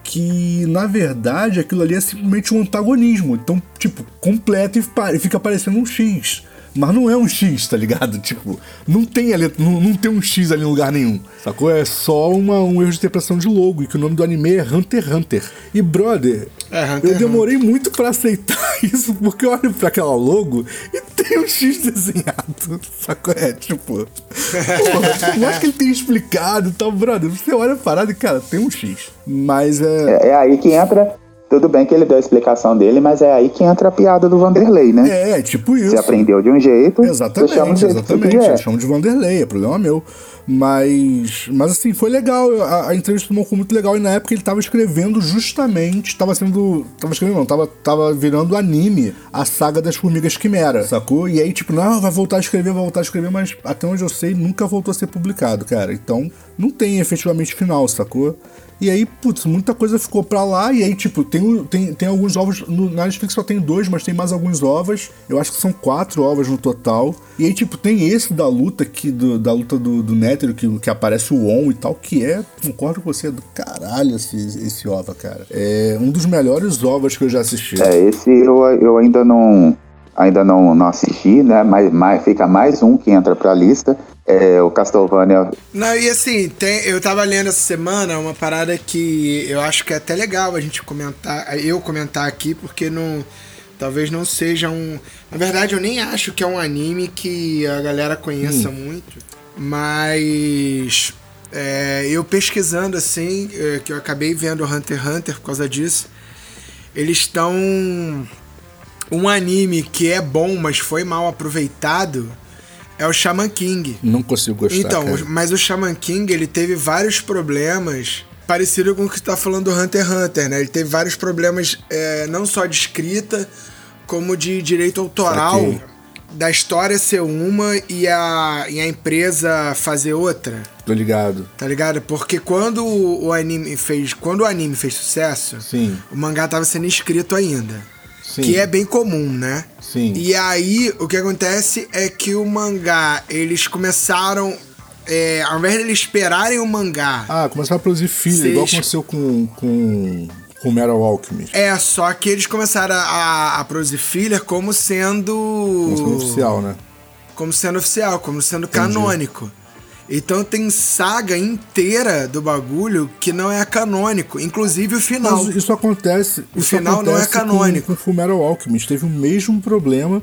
que, na verdade, aquilo ali é simplesmente um antagonismo. Então, tipo, completo pa- e fica parecendo um X. Mas não é um X, tá ligado? Tipo, não tem ali, não, não tem um X ali em lugar nenhum. Sacou? É só uma, um erro de interpretação de logo. E que o nome do anime é Hunter x Hunter. E, brother, É, Hunter eu demorei muito pra aceitar isso, porque eu olho pra aquela logo e tem um X desenhado. Sacou? É, tipo. Porra, eu acho que ele tem explicado e tal, brother. Você olha a parada e, cara, tem um X. Mas é. é, é aí que entra. Tudo bem que ele deu a explicação dele, mas é aí que entra a piada do Vanderlei, né? É, é tipo isso. Você aprendeu de um jeito, Exatamente, chama do jeito exatamente. Eu chamo de Vanderlei, é problema meu. Mas, mas assim, foi legal. A, a entrevista do Mon foi muito legal. E na época ele tava escrevendo justamente. Tava sendo. Tava escrevendo, não, tava, tava virando anime a saga das Formigas Quimera, sacou? E aí, tipo, não, vai voltar a escrever, vai voltar a escrever, mas até onde eu sei, nunca voltou a ser publicado, cara. Então, não tem efetivamente final, sacou? E aí, putz, muita coisa ficou pra lá. E aí, tipo, tem, tem, tem alguns ovos. No, na Netflix só tem dois, mas tem mais alguns ovos. Eu acho que são quatro ovos no total. E aí, tipo, tem esse da luta que, do- da luta do, do Nétero, que, que aparece o On e tal, que é, concordo com você, é do caralho esse, esse ova, cara. É um dos melhores ovos que eu já assisti. É, esse eu, eu ainda não ainda não, não assisti, né? Mas, mas fica mais um que entra pra lista. É o Castlevania. Não, e assim, tem, eu tava lendo essa semana uma parada que eu acho que é até legal a gente comentar, eu comentar aqui, porque não. Talvez não seja um. Na verdade, eu nem acho que é um anime que a galera conheça muito. Mas. é, eu pesquisando assim, é, que eu acabei vendo Hunter x Hunter por causa disso. Eles estão. Um anime que é bom, mas foi mal aproveitado. É o Shaman King. Não consigo gostar. Então, cara. mas o Shaman King, ele teve vários problemas parecido com o que tá falando do Hunter x Hunter, né? Ele teve vários problemas é, não só de escrita, como de direito autoral. Da história ser uma e a, e a empresa fazer outra. Tô ligado. Tá ligado? Porque quando o anime fez. Quando o anime fez sucesso, Sim. o mangá tava sendo escrito ainda. Sim. Que é bem comum, né? Sim. E aí, o que acontece é que o mangá, eles começaram. é, ao invés de eles esperarem o mangá. Ah, começaram a produzir filho, igual aconteceu com, com, com Fullmetal Alchemist. É, só que eles começaram a, a produzir filler como sendo. Como sendo oficial, né? Como sendo oficial, como sendo canônico. Então tem saga inteira do bagulho que não é canônico, inclusive o final. Mas isso acontece. O isso final não é acontece canônico. Com, com Fullmetal Alchemist teve o mesmo problema,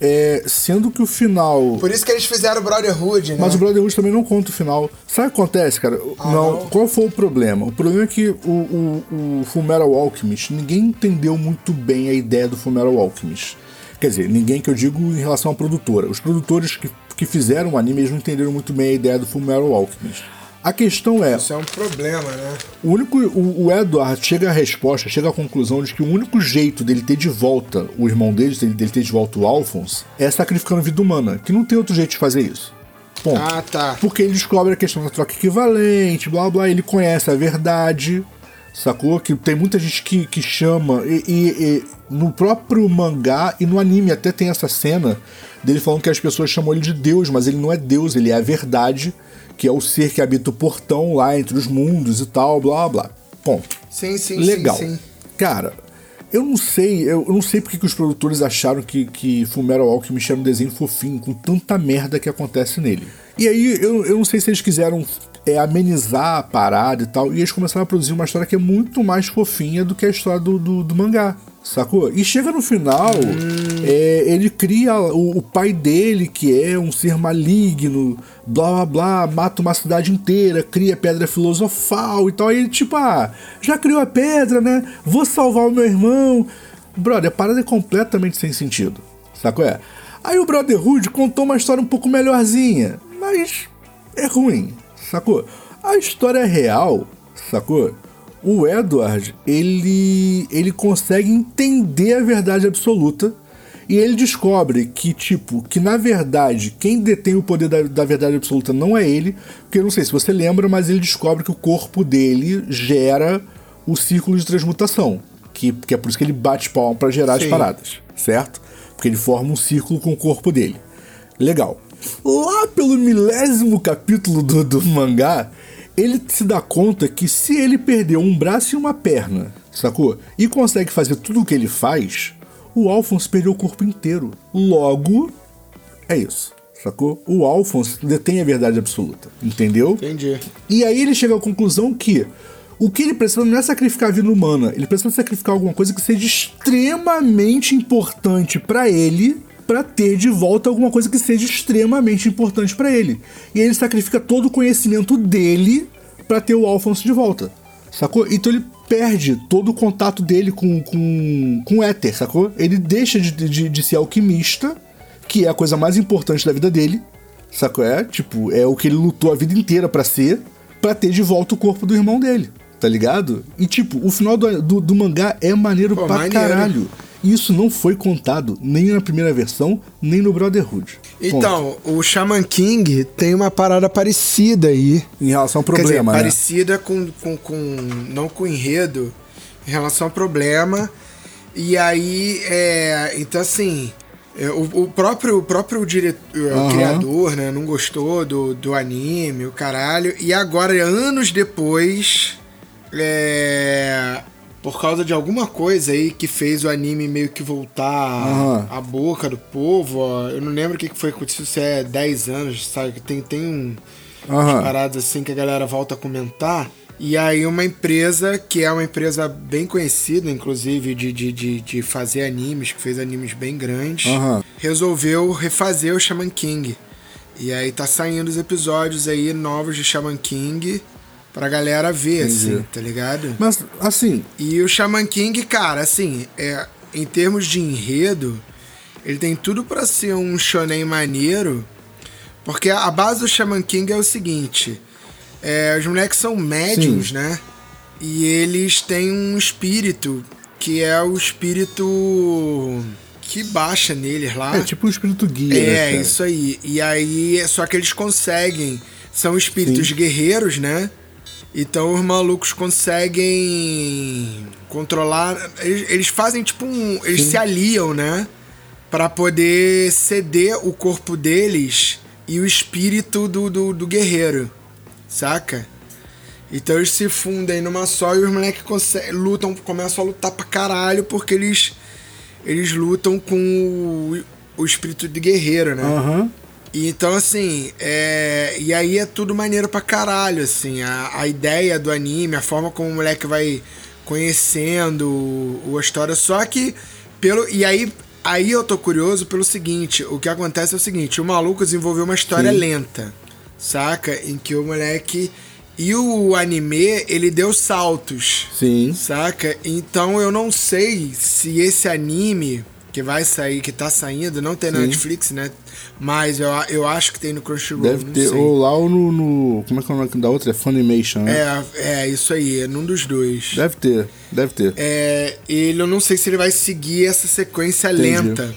é, sendo que o final. Por isso que eles fizeram o Brotherhood, né? Mas o Brotherhood também não conta o final. Sabe o que acontece, cara? Ah, não, não? Qual foi o problema? O problema é que o, o, o Fullmetal Alchemist, ninguém entendeu muito bem a ideia do Fullmetal Alchemist. Quer dizer, ninguém que eu digo em relação à produtora. Os produtores que, que fizeram o anime, eles não entenderam muito bem a ideia do Fullmetal Alchemist. A questão é, Isso é um problema, né? o único o, o Edward chega à resposta, chega à conclusão de que o único jeito dele ter de volta o irmão dele, dele, dele ter de volta o Alphonse, é sacrificando vida humana, que não tem outro jeito de fazer isso. Ponto. Ah, tá. Porque ele descobre a questão da troca equivalente, blá blá, ele conhece a verdade, sacou? Que tem muita gente que, que chama, e, e- e no próprio mangá e no anime até tem essa cena dele falando que as pessoas chamam ele de Deus, mas ele não é Deus, ele é a verdade, que é o ser que habita o portão lá entre os mundos e tal, blá blá. Ponto. Sim, sim, Legal. sim, sim. Cara, eu não sei, eu não sei porque que os produtores acharam que, que Fullmetal Alchemist era um desenho fofinho, com tanta merda que acontece nele. E aí, eu, eu não sei se eles quiseram é, amenizar a parada e tal, e eles começaram a produzir uma história que é muito mais fofinha do que a história do, do, do mangá. Sacou? E chega no final, é, ele cria o, o pai dele, que é um ser maligno, blá blá blá, mata uma cidade inteira, cria pedra filosofal e tal. E ele, tipo, ah, já criou a pedra, né? Vou salvar o meu irmão. Brother, a parada é completamente sem sentido. Sacou? É? Aí o Brotherhood contou uma história um pouco melhorzinha, mas é ruim, sacou? A história real, sacou? O Edward, ele, ele consegue entender a verdade absoluta e ele descobre que, tipo, que na verdade quem detém o poder da, da verdade absoluta não é ele, porque eu não sei se você lembra, mas ele descobre que o corpo dele gera o círculo de transmutação, que, que é por isso que ele bate palma pra gerar as Sim. paradas, certo? Porque ele forma um círculo com o corpo dele. Legal. Lá pelo milésimo capítulo do, do mangá, ele se dá conta que se ele perder um braço e uma perna, sacou? E consegue fazer tudo o que ele faz, o Alphonse perdeu o corpo inteiro. Logo, é isso, sacou? O Alphonse detém a verdade absoluta, entendeu? Entendi. E aí ele chega à conclusão que o que ele precisa não é sacrificar a vida humana, ele precisa sacrificar alguma coisa que seja extremamente importante pra ele, pra ter de volta alguma coisa que seja extremamente importante pra ele. E ele sacrifica todo o conhecimento dele pra ter o Alphonse de volta. Sacou? Então ele perde todo o contato dele com, com, com o éter, sacou? Ele deixa de, de, de ser alquimista, que é a coisa mais importante da vida dele, Sacou? É, tipo, é o que ele lutou a vida inteira pra ser, pra ter de volta o corpo do irmão dele, tá ligado? E, tipo, o final do, do, do mangá é maneiro Pô, pra maneiro. caralho. E isso não foi contado nem na primeira versão, nem no Brotherhood. Ponto. Então, o Shaman King tem uma parada parecida aí. Em relação ao Quer dizer, problema, né? parecida com, com, com. Não com enredo, em relação ao problema. E aí, é. Então, assim. é, O, o próprio, o próprio diretor, Aham. criador, né, não gostou do, do anime, o caralho. E agora, anos depois, é, por causa de alguma coisa aí que fez o anime meio que voltar Aham. à boca do povo, eu não lembro o que foi se é 10 anos, sabe? Que tem, tem um, umas paradas assim que a galera volta a comentar. E aí uma empresa, que é uma empresa bem conhecida, inclusive, de, de, de, de fazer animes, que fez animes bem grandes, Aham. resolveu refazer o Shaman King. E aí tá saindo os episódios aí novos de Shaman King pra galera ver, Entendi. assim, tá ligado? Mas, assim, E o Shaman King, cara, assim, é, em termos de enredo, ele tem tudo pra ser um shonen maneiro, porque a base do Shaman King é o seguinte: é, os moleques são médiums, Sim. né? E eles têm um espírito que é o espírito que baixa neles lá. é tipo um espírito guia, né, É, cara? isso aí. E aí, só que eles conseguem. São espíritos Sim. guerreiros, né? Então os malucos conseguem controlar. Eles, eles fazem tipo um. Eles se aliam, né? Pra poder ceder o corpo deles e o espírito do, do, do guerreiro. Saca? Então eles se fundem numa só e os moleques lutam, começam a lutar pra caralho porque eles eles lutam com o, o espírito de guerreiro, né? Aham. E então, assim, é... e aí é tudo maneiro pra caralho, assim, a, a ideia do anime, a forma como o moleque vai conhecendo a história, só que pelo. E aí, aí eu tô curioso pelo seguinte: o que acontece é o seguinte, o maluco desenvolveu uma história Sim. lenta, saca? Em que o moleque. E o anime, ele deu saltos. Sim. Saca? Então eu não sei se esse anime que vai sair, que tá saindo, não tem na Sim. Netflix, né? Mas eu, eu acho que tem no Crunchyroll. Deve ter. sei. Ou lá ou no, no- Como é que é o nome da outra? É Funimation, né? É, é, isso aí, é num dos dois. Deve ter, deve ter. É, ele eu não sei se ele vai seguir essa sequência Entendi. lenta.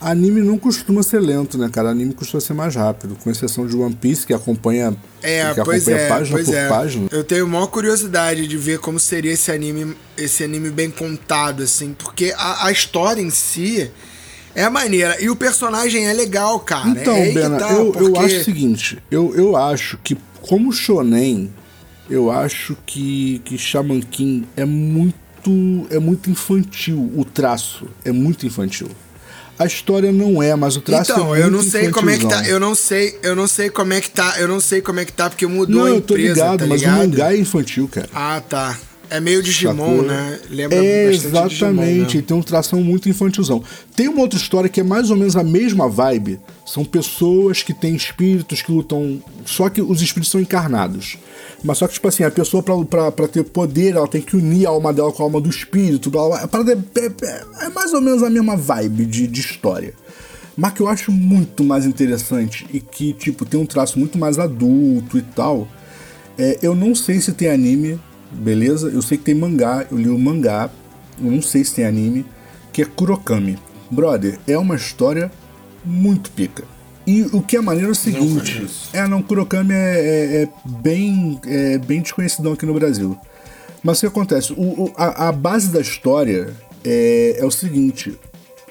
Anime não costuma ser lento, né, cara? Anime costuma ser mais rápido, com exceção de One Piece, que acompanha, É, que pois acompanha é, página pois por é. página. Eu tenho maior curiosidade de ver como seria esse anime, esse anime bem contado, assim, porque a, a história em si é maneira. E o personagem é legal, cara. Então, é Bena, tá, eu, eu porque- acho o seguinte, eu, eu acho que como shonen, eu acho que, que Shaman King é muito, é muito infantil, o traço é muito infantil. A história não é, mas o traço Então, é eu não sei como é que tá. Eu não sei, eu não sei como é que tá. Eu não sei como é que tá, porque mudou Não, a eu tô empresa, ligado, tá mas ligado? o mangá é infantil, cara. Ah, tá. É meio Digimon, né? Lembra É, bastante Digimon, exatamente. né? Tem um tração muito infantilzão. Tem uma outra história que é mais ou menos a mesma vibe. São pessoas que têm espíritos que lutam. Só que os espíritos são encarnados. Mas só que, tipo assim, a pessoa, pra, pra, pra ter poder, ela tem que unir a alma dela com a alma do espírito. Blá, blá, blá. Parada é, é- é mais ou menos a mesma vibe de, de história. Mas que eu acho muito mais interessante e que, tipo, tem um traço muito mais adulto e tal. É, eu não sei se tem anime, beleza? Eu sei que tem mangá, eu li o mangá, eu não sei se tem anime, que é Kurokami. Brother, é uma história muito pica. E o que é maneiro é o seguinte: conheço. é, não, Kurokami é, é- é bem, é bem desconhecidão aqui no Brasil. Mas o que acontece? O- o- a, a base da história é, é o seguinte: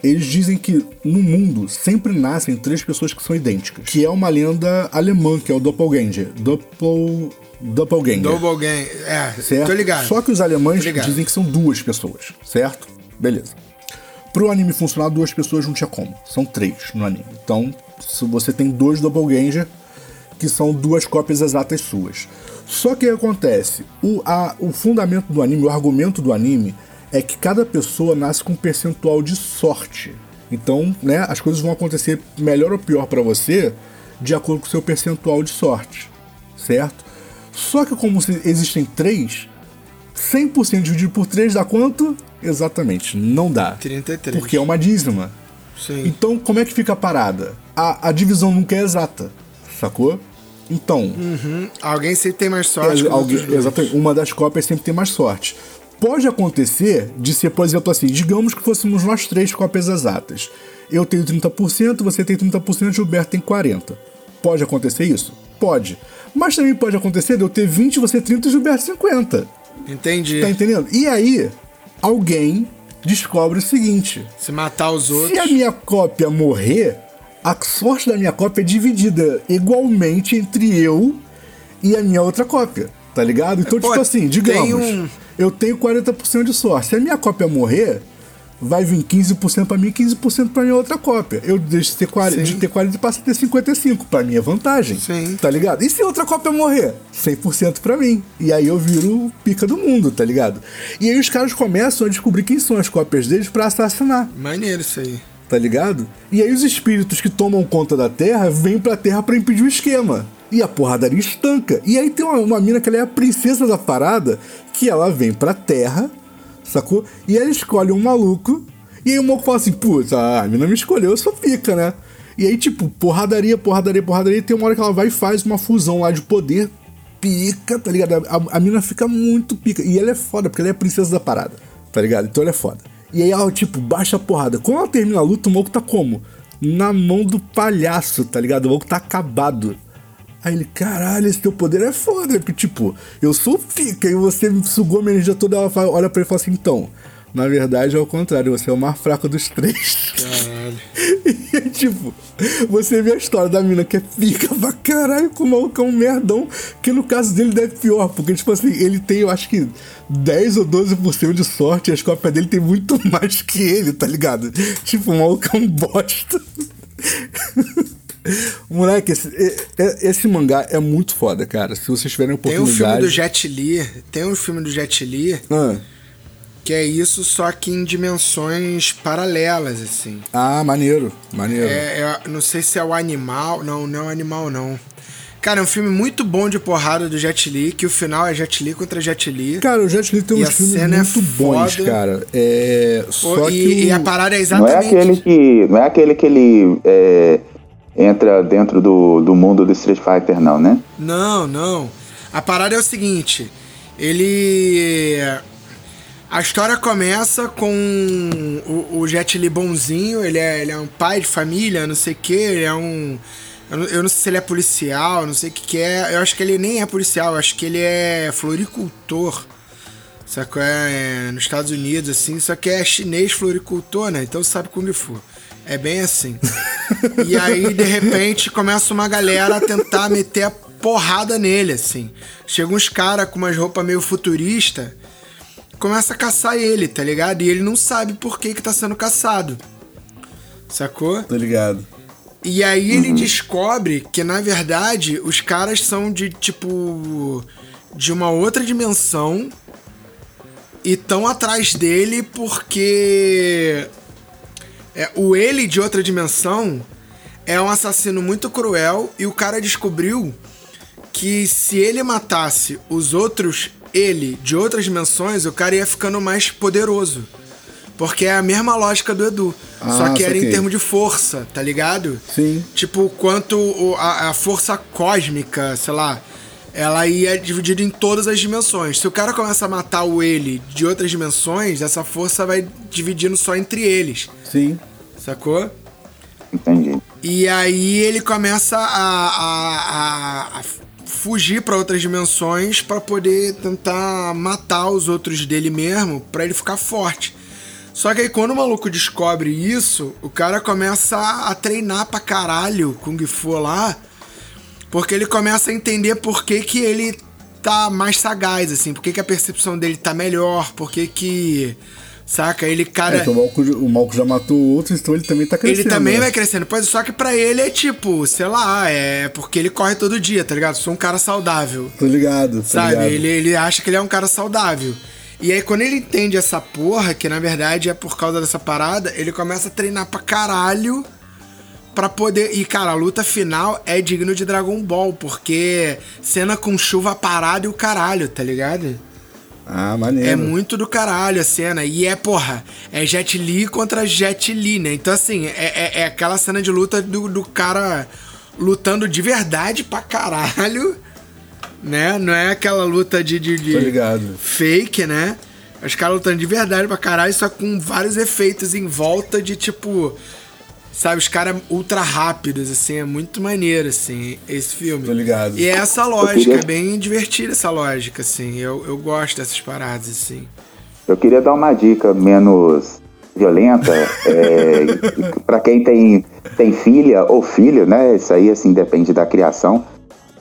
eles dizem que no mundo sempre nascem três pessoas que são idênticas. Que é uma lenda alemã, que é o Doppelganger. Doppel, Doppelganger. Double Game. É, certo? tô ligado. Só que os alemães dizem que são duas pessoas, certo? Beleza. Pro anime funcionar, duas pessoas não tinha como. São três no anime. Então, se você tem dois Doppelganger, que são duas cópias exatas suas. Só que o que acontece? O, a- o fundamento do anime, o argumento do anime, é que cada pessoa nasce com um percentual de sorte. Então, né, as coisas vão acontecer melhor ou pior pra você de acordo com o seu percentual de sorte. Certo? Só que como existem três, 100% dividido por 3 dá quanto? Exatamente, não dá. 33. Porque é uma dízima. Sim. Então, como é que fica a parada? A, a divisão nunca é exata, sacou? Então, Uhum. Alguém sempre tem mais sorte é, alguém- exatamente, uma das cópias sempre tem mais sorte. Pode acontecer de ser, por exemplo, assim, digamos que fôssemos nós três cópias exatas. Eu tenho 30%, você tem 30%, Gilberto tem 40%. Pode acontecer isso? Pode. Mas também pode acontecer de eu ter 20, você 30 e Gilberto 50. Entendi. Tá entendendo? E aí, alguém descobre o seguinte: Se matar os se outros. a minha cópia morrer, a sorte da minha cópia é dividida igualmente entre eu e a minha outra cópia. Tá ligado? Então, Pô, tipo assim, digamos, um- eu tenho 40% de sorte. Se a minha cópia morrer, vai vir 15% pra mim e 15% pra minha outra cópia. Eu deixo de ter 40, de ter 40 e passo a ter 55. Pra mim é vantagem. Sim. Tá ligado? E se outra cópia morrer? 100% pra mim. E aí eu viro pica do mundo, tá ligado? E aí os caras começam a descobrir quem são as cópias deles pra assassinar Maneiro isso aí. tá ligado? E aí os espíritos que tomam conta da Terra vêm pra Terra pra impedir o esquema. E a porradaria estanca. E aí tem uma, uma mina que ela é a princesa da parada, que ela vem pra Terra, sacou? E ela escolhe um maluco, e aí o maluco fala assim, putz, a mina me escolheu, eu sou pica, né? E aí, tipo, porradaria, porradaria, porradaria, e tem uma hora que ela vai e faz uma fusão lá de poder, pica, tá ligado? A, a mina fica muito pica. E ela é foda, porque ela é a princesa da parada, tá ligado? Então ela é foda. E aí ela, tipo, baixa a porrada. Quando ela termina a luta, o maluco tá como? Na mão do palhaço, tá ligado? O maluco tá acabado. Aí ele, caralho, esse teu poder é foda. Porque, tipo, eu sou pica e você sugou minha energia toda. Ela fala- olha pra ele e fala assim: então, na verdade é o contrário, você é o mais fraco dos três. Caralho. E, tipo, você vê a história da mina que é pica pra caralho com o maluco é um merdão, que no caso dele deve pior, porque, tipo assim, ele tem, eu acho que 10 ou 12% de sorte e as cópias dele tem muito mais que ele, tá ligado? Tipo, o maluco é um bosta. Moleque, esse, esse, mangá é muito foda, cara. Se vocês tiverem oportunidade... Tem um filme do Jet Li, tem um filme do Jet Li... Ah que é isso, só que em dimensões paralelas, assim. Ah, maneiro, maneiro. É, é, não sei se é o animal. Não, não é o animal, não. Cara, é um filme muito bom de porrada do Jet Li, que o final é Jet Li contra Jet Li. Cara, o Jet Li tem uns filmes é muito é bons, cara. É, só e, que e a parada é exatamente... Não é aquele que, não é aquele que ele é, entra dentro do, do mundo do Street Fighter, não, né? Não, não. A parada é o seguinte, ele a história começa com o, o Jet Li bonzinho, ele é, ele é um pai de família, não sei o que, ele é um. Eu não, eu não, sei se ele é policial, não sei o que, que é. Eu acho que ele nem é policial, eu acho que ele é floricultor. Sacou? É, é, nos Estados Unidos, assim, só que é chinês floricultor, né? Então sabe Kung Fu. É bem assim. e aí, de repente, começa uma galera a tentar meter a porrada nele, assim. Chega uns caras com umas roupas meio futuristas começa a caçar ele, tá ligado? E ele não sabe por que que tá sendo caçado. Sacou? Tô ligado. E aí ele uhum. descobre que, na verdade, os caras são de, tipo... De uma outra dimensão. E estão atrás dele porque... É, o ele de outra dimensão é um assassino muito cruel e o cara descobriu que se ele matasse os outros ele de outras dimensões, o cara ia ficando mais poderoso. Porque é a mesma lógica do Edu. Ah, só que era em termos de força, tá ligado? Sim. Tipo, quanto a, a força cósmica, sei lá, ela ia dividida em todas as dimensões. Se o cara começa a matar o ele de outras dimensões, essa força vai dividindo só entre eles. Sim. Sacou? Entendi. E aí ele começa a, a, a, a fugir para outras dimensões para poder tentar matar os outros dele mesmo, para ele ficar forte. Só que aí quando o maluco descobre isso, o cara começa a treinar pra caralho Kung Fu lá, porque ele começa a entender por que, que ele tá mais sagaz, assim, por que, que a percepção dele tá melhor, por que que Saca? Ele, cara. É, então o, Malco, o Malco já matou outros, então ele também tá crescendo. Ele também né? vai crescendo. Pois só que pra ele é tipo, sei lá, é porque ele corre todo dia, tá ligado? Sou um cara saudável. Tô ligado. Tô sabe? Ligado. Ele, ele acha que ele é um cara saudável. E aí, quando ele entende essa porra, que na verdade é por causa dessa parada, ele começa a treinar pra caralho pra poder. E, cara, a luta final é digno de Dragon Ball, porque cena com chuva parada e o caralho, tá ligado? Ah, maneiro. É muito do caralho a cena. E é, porra, é Jet Li contra Jet Li, né? Então, assim, é, é, é aquela cena de luta do, do cara lutando de verdade pra caralho, né? Não é aquela luta de, de, de fake, né? Os caras lutando de verdade pra caralho, só com vários efeitos em volta de tipo Sabe, os caras ultra rápidos, assim, é muito maneiro, assim, esse filme. Tô ligado. E é essa lógica, queria... é bem divertida essa lógica, assim. Eu, eu gosto dessas paradas, assim. Eu queria dar uma dica menos violenta, é, para quem tem, tem filha ou filho, né? Isso aí, assim, depende da criação.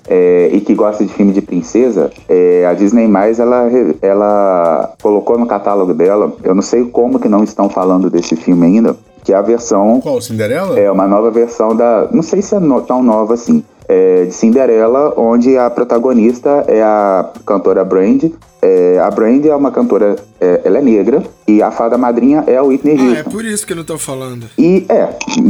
É, e que gosta de filme de princesa, é, a Disney Mais ela, ela colocou no catálogo dela. Eu não sei como que não estão falando desse filme ainda, que é a versão. Qual? Cinderela? É uma nova versão da. Não sei se é no, tão nova assim. É, de Cinderela, onde a protagonista é a cantora Brand. É, a Brand é uma cantora, é, ela é negra, e a fada madrinha é a Whitney Houston. Ah, é por isso que não estão falando. E é,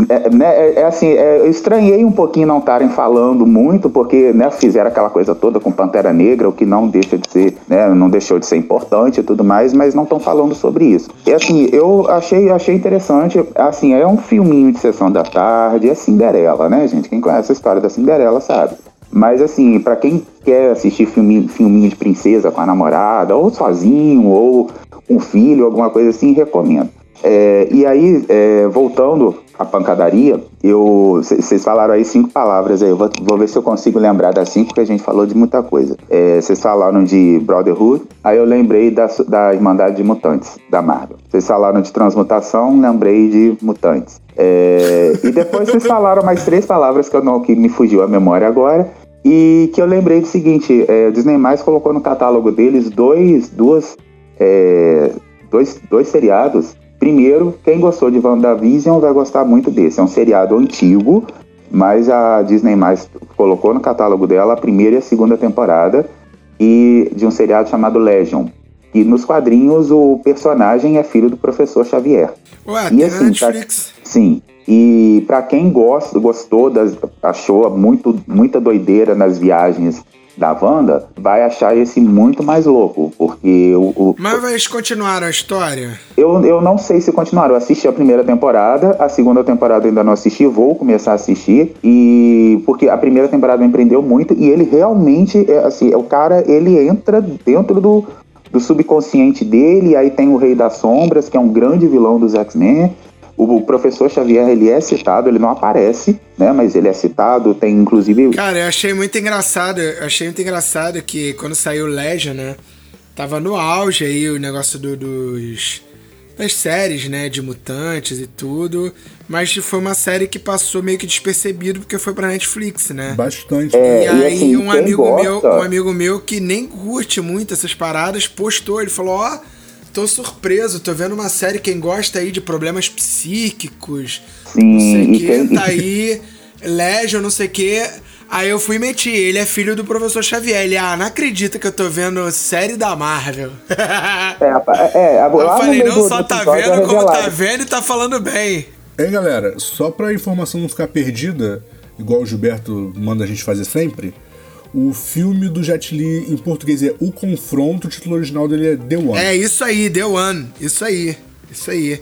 é, né, é, é assim, é, eu estranhei um pouquinho não estarem falando muito, porque né, fizeram aquela coisa toda com Pantera Negra, o que não deixa de ser, né, não deixou de ser importante e tudo mais, mas não estão falando sobre isso. E assim, eu achei, achei interessante, assim, é um filminho de sessão da tarde, é Cinderela, né, gente? Quem conhece a história da Cinderela sabe. Mas assim, para quem quer assistir filminho, filminho de princesa com a namorada, ou sozinho, ou um filho, alguma coisa assim, recomendo. É, e aí, é, voltando a pancadaria, eu vocês falaram aí cinco palavras aí, eu vou, vou, ver se eu consigo lembrar das cinco, porque a gente falou de muita coisa. É, vocês falaram de Brotherhood, aí eu lembrei da, da Irmandade de Mutantes, da Marvel. Vocês falaram de transmutação, lembrei de Mutantes. É, e depois vocês falaram mais três palavras que, eu não, que me fugiu a memória agora. E que eu lembrei do seguinte: é, Disney Mais colocou no catálogo deles dois, duas, é, dois, dois seriados Primeiro, quem gostou de WandaVision vai gostar muito desse. É um seriado antigo, mas a Disney mais colocou no catálogo dela a primeira e a segunda temporada e de um seriado chamado Legion. E nos quadrinhos o personagem é filho do professor Xavier. Ué, e assim, Netflix. Pra, sim. E para quem gosta, gostou das, achou muito muita doideira nas viagens da Wanda, vai achar esse muito mais louco, porque o... o Mas vai continuar a história? Eu, eu não sei se continuaram. Eu assisti a primeira temporada, a segunda temporada ainda não assisti, vou começar a assistir, e porque a primeira temporada empreendeu muito, e ele realmente, é, assim, o cara, ele entra dentro do, do subconsciente dele, aí tem o Rei das Sombras, que é um grande vilão dos X-Men, o professor Xavier, ele é citado, ele não aparece, né? Mas ele é citado, tem inclusive... Cara, eu achei muito engraçado, eu achei muito engraçado que quando saiu Legend, né? Tava no auge aí o negócio do, dos... Das séries, né, de mutantes e tudo, mas foi uma série que passou meio que despercebido porque foi pra Netflix, né? Bastante. É, e, aí assim, um amigo gosta... meu, um amigo meu que nem curte muito essas paradas postou, ele falou: "Ó, oh, tô surpreso, tô vendo uma série, quem gosta aí de problemas psíquicos, Sim, não sei o que, tá aí, Legion, não sei o que. Aí eu fui e meti, ele é filho do professor Xavier. Ele, ah, não acredita que eu tô vendo série da Marvel. É, é, é eu falei, não só tá vendo é como tá vendo e tá falando bem. Hein, galera, só pra informação não ficar perdida, igual o Gilberto manda a gente fazer sempre, o filme do Jet Li em português é O Confronto, o título original dele é The One. É isso aí, The One. Isso aí. Isso aí.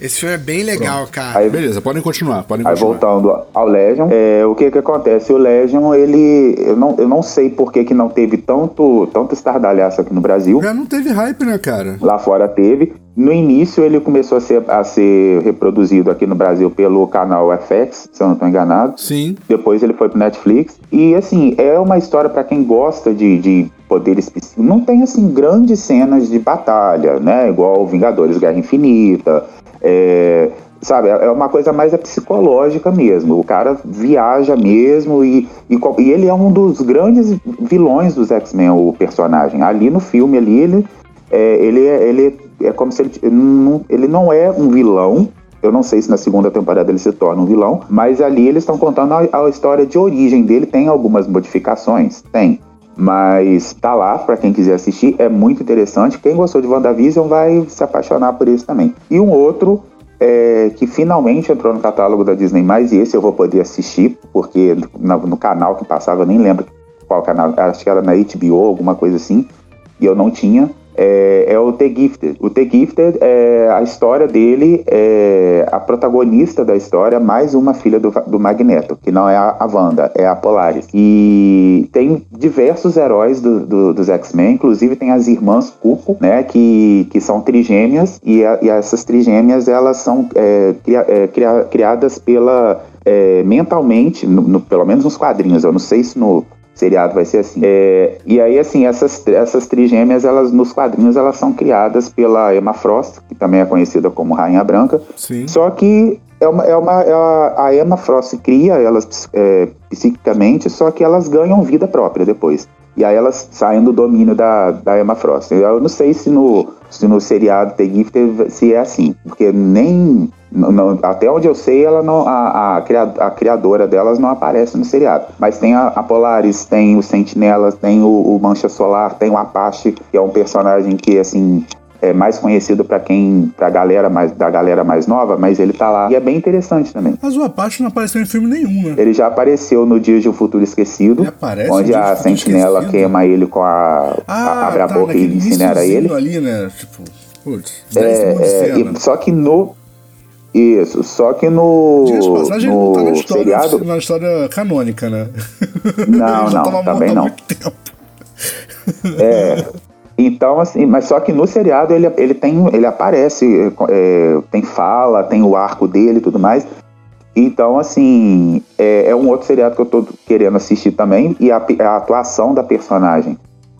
Esse filme é bem legal, Pronto. cara. Aí, Beleza, podem continuar, podem aí continuar. voltando ao Legion, é, o que que acontece? O Legion, ele... Eu não, eu não sei por que que não teve tanto, tanto estardalhaço aqui no Brasil. Já não teve hype, né, cara? Lá fora teve. No início ele começou a ser, a ser reproduzido aqui no Brasil pelo canal FX, se eu não estou enganado. Sim. Depois ele foi pro Netflix. E assim, é uma história para quem gosta de, de poderes psíquicos. Não tem assim grandes cenas de batalha, né? Igual Vingadores Guerra Infinita. É, sabe, é uma coisa mais é psicológica mesmo. O cara viaja mesmo e, e, e ele é um dos grandes vilões dos X-Men, o personagem. Ali no filme, ali, ele, é, ele, é, ele é como se ele, não, ele não é um vilão, eu não sei se na segunda temporada ele se torna um vilão, mas ali eles estão contando a, a, história de origem dele. Tem algumas modificações? Tem. Mas tá lá para quem quiser assistir, é muito interessante. Quem gostou de WandaVision vai se apaixonar por isso também. E um outro é, que finalmente entrou no catálogo da Disney, e esse eu vou poder assistir, porque no, no canal que passava, eu nem lembro qual canal, acho que era na HBO, alguma coisa assim, e eu não tinha, é, é, o The Gifted. O The Gifted, é, a história dele é a protagonista da história, mais uma filha do, do Magneto, que não é a, a Wanda, é a Polaris. E tem diversos heróis do, do, dos X-Men, inclusive tem as irmãs Cupo, né, que, que são trigêmeas, e, a, e essas trigêmeas, elas são é, cria, é, cria, criadas pela... É, mentalmente, no, no, pelo menos nos quadrinhos, eu não sei se no, seriado vai ser assim. É, e aí, assim, essas, essas trigêmeas, elas nos quadrinhos, elas são criadas pela Emma Frost, que também é conhecida como Rainha Branca. Sim. Só que é uma, é uma, é a, Emma Frost cria elas é, psiquicamente, só que elas ganham vida própria depois. E aí elas saem do domínio da, da Emma Frost. Eu não sei se no, se no seriado The Gifted se é assim, porque nem não, até onde eu sei, ela não, a, a, criadora delas não aparece no seriado. Mas tem a, a Polaris, tem o Sentinela, tem o, o, Mancha Solar, tem o Apache, que é um personagem que, assim, é mais conhecido para quem, pra galera mais, da galera mais nova, mas ele tá lá. E é bem interessante também. Mas o Apache não apareceu em filme nenhum, né? Ele já apareceu no Dias de um Futuro Esquecido. Ele aparece onde a Sentinela esquecido. queima ele com a. Ah, abre tá, a boca e incinera ele. ali, né? Tipo, putz, é, é, e, só que no isso, só que no, passagem, no tá na história, seriado... Na história canônica, né? Não, não, também não. É, então, assim, mas só que no seriado ele, ele tem, ele aparece, é, tem fala, tem o arco dele e tudo mais. Então, assim, é, é, um outro seriado que eu tô querendo assistir também. E a, a atuação da personagem,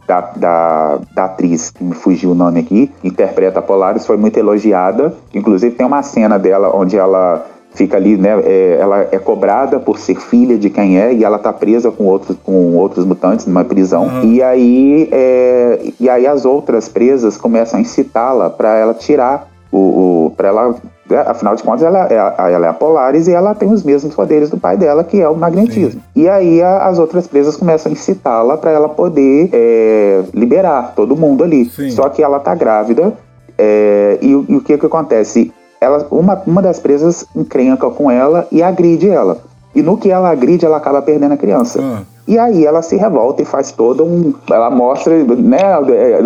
da, da, da, atriz, que me fugiu o nome aqui, interpreta a Polaris, foi muito elogiada. Inclusive, tem uma cena dela onde ela fica ali, né? É, ela é cobrada por ser filha de quem é e ela tá presa com outros, com outros mutantes numa prisão. Uhum. E aí, é, e aí as outras presas começam a incitá-la para ela tirar o, o para ela Afinal de contas, ela é, ela é a Polaris e ela tem os mesmos poderes do pai dela, que é o magnetismo. Sim. E aí a, as outras presas começam a incitá-la para ela poder é, liberar todo mundo ali. Sim. Só que ela tá grávida é, e, e, o que que acontece? Ela, uma, uma das presas encrenca com ela e agride ela. E no que ela agride, ela acaba perdendo a criança. Ah. E aí ela se revolta e faz todo um. Ela mostra né,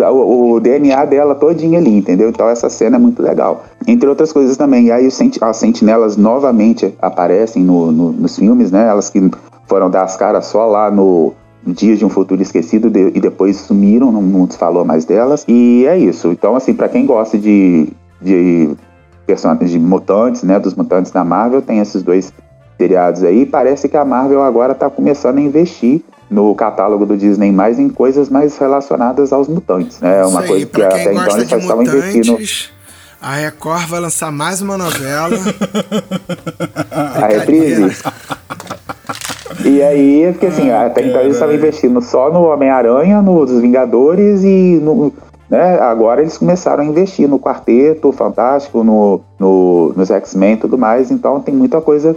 o, o DNA dela todinha ali, entendeu? Então essa cena é muito legal. Entre outras coisas também. E aí as sentinelas novamente aparecem no, no, nos filmes, né? Elas que foram dar as caras só lá no, Dias de um Futuro Esquecido de, e depois sumiram, não, não se falou mais delas. E é isso. Então, assim, para quem gosta de, de personagens de mutantes, né? Dos mutantes da Marvel, tem esses dois seriados aí. Parece que a Marvel agora está começando a investir no catálogo do Disney mais em coisas mais relacionadas aos mutantes. Né? É uma coisa que até então eles só estavam investindo. A Record vai lançar mais uma novela. a reprise. E aí, porque assim, ah, até então eles estavam investindo só no Homem-Aranha, nos Vingadores e no, né? Agora eles começaram a investir no Quarteto Fantástico, no, no nos X-Men e tudo mais, então tem muita coisa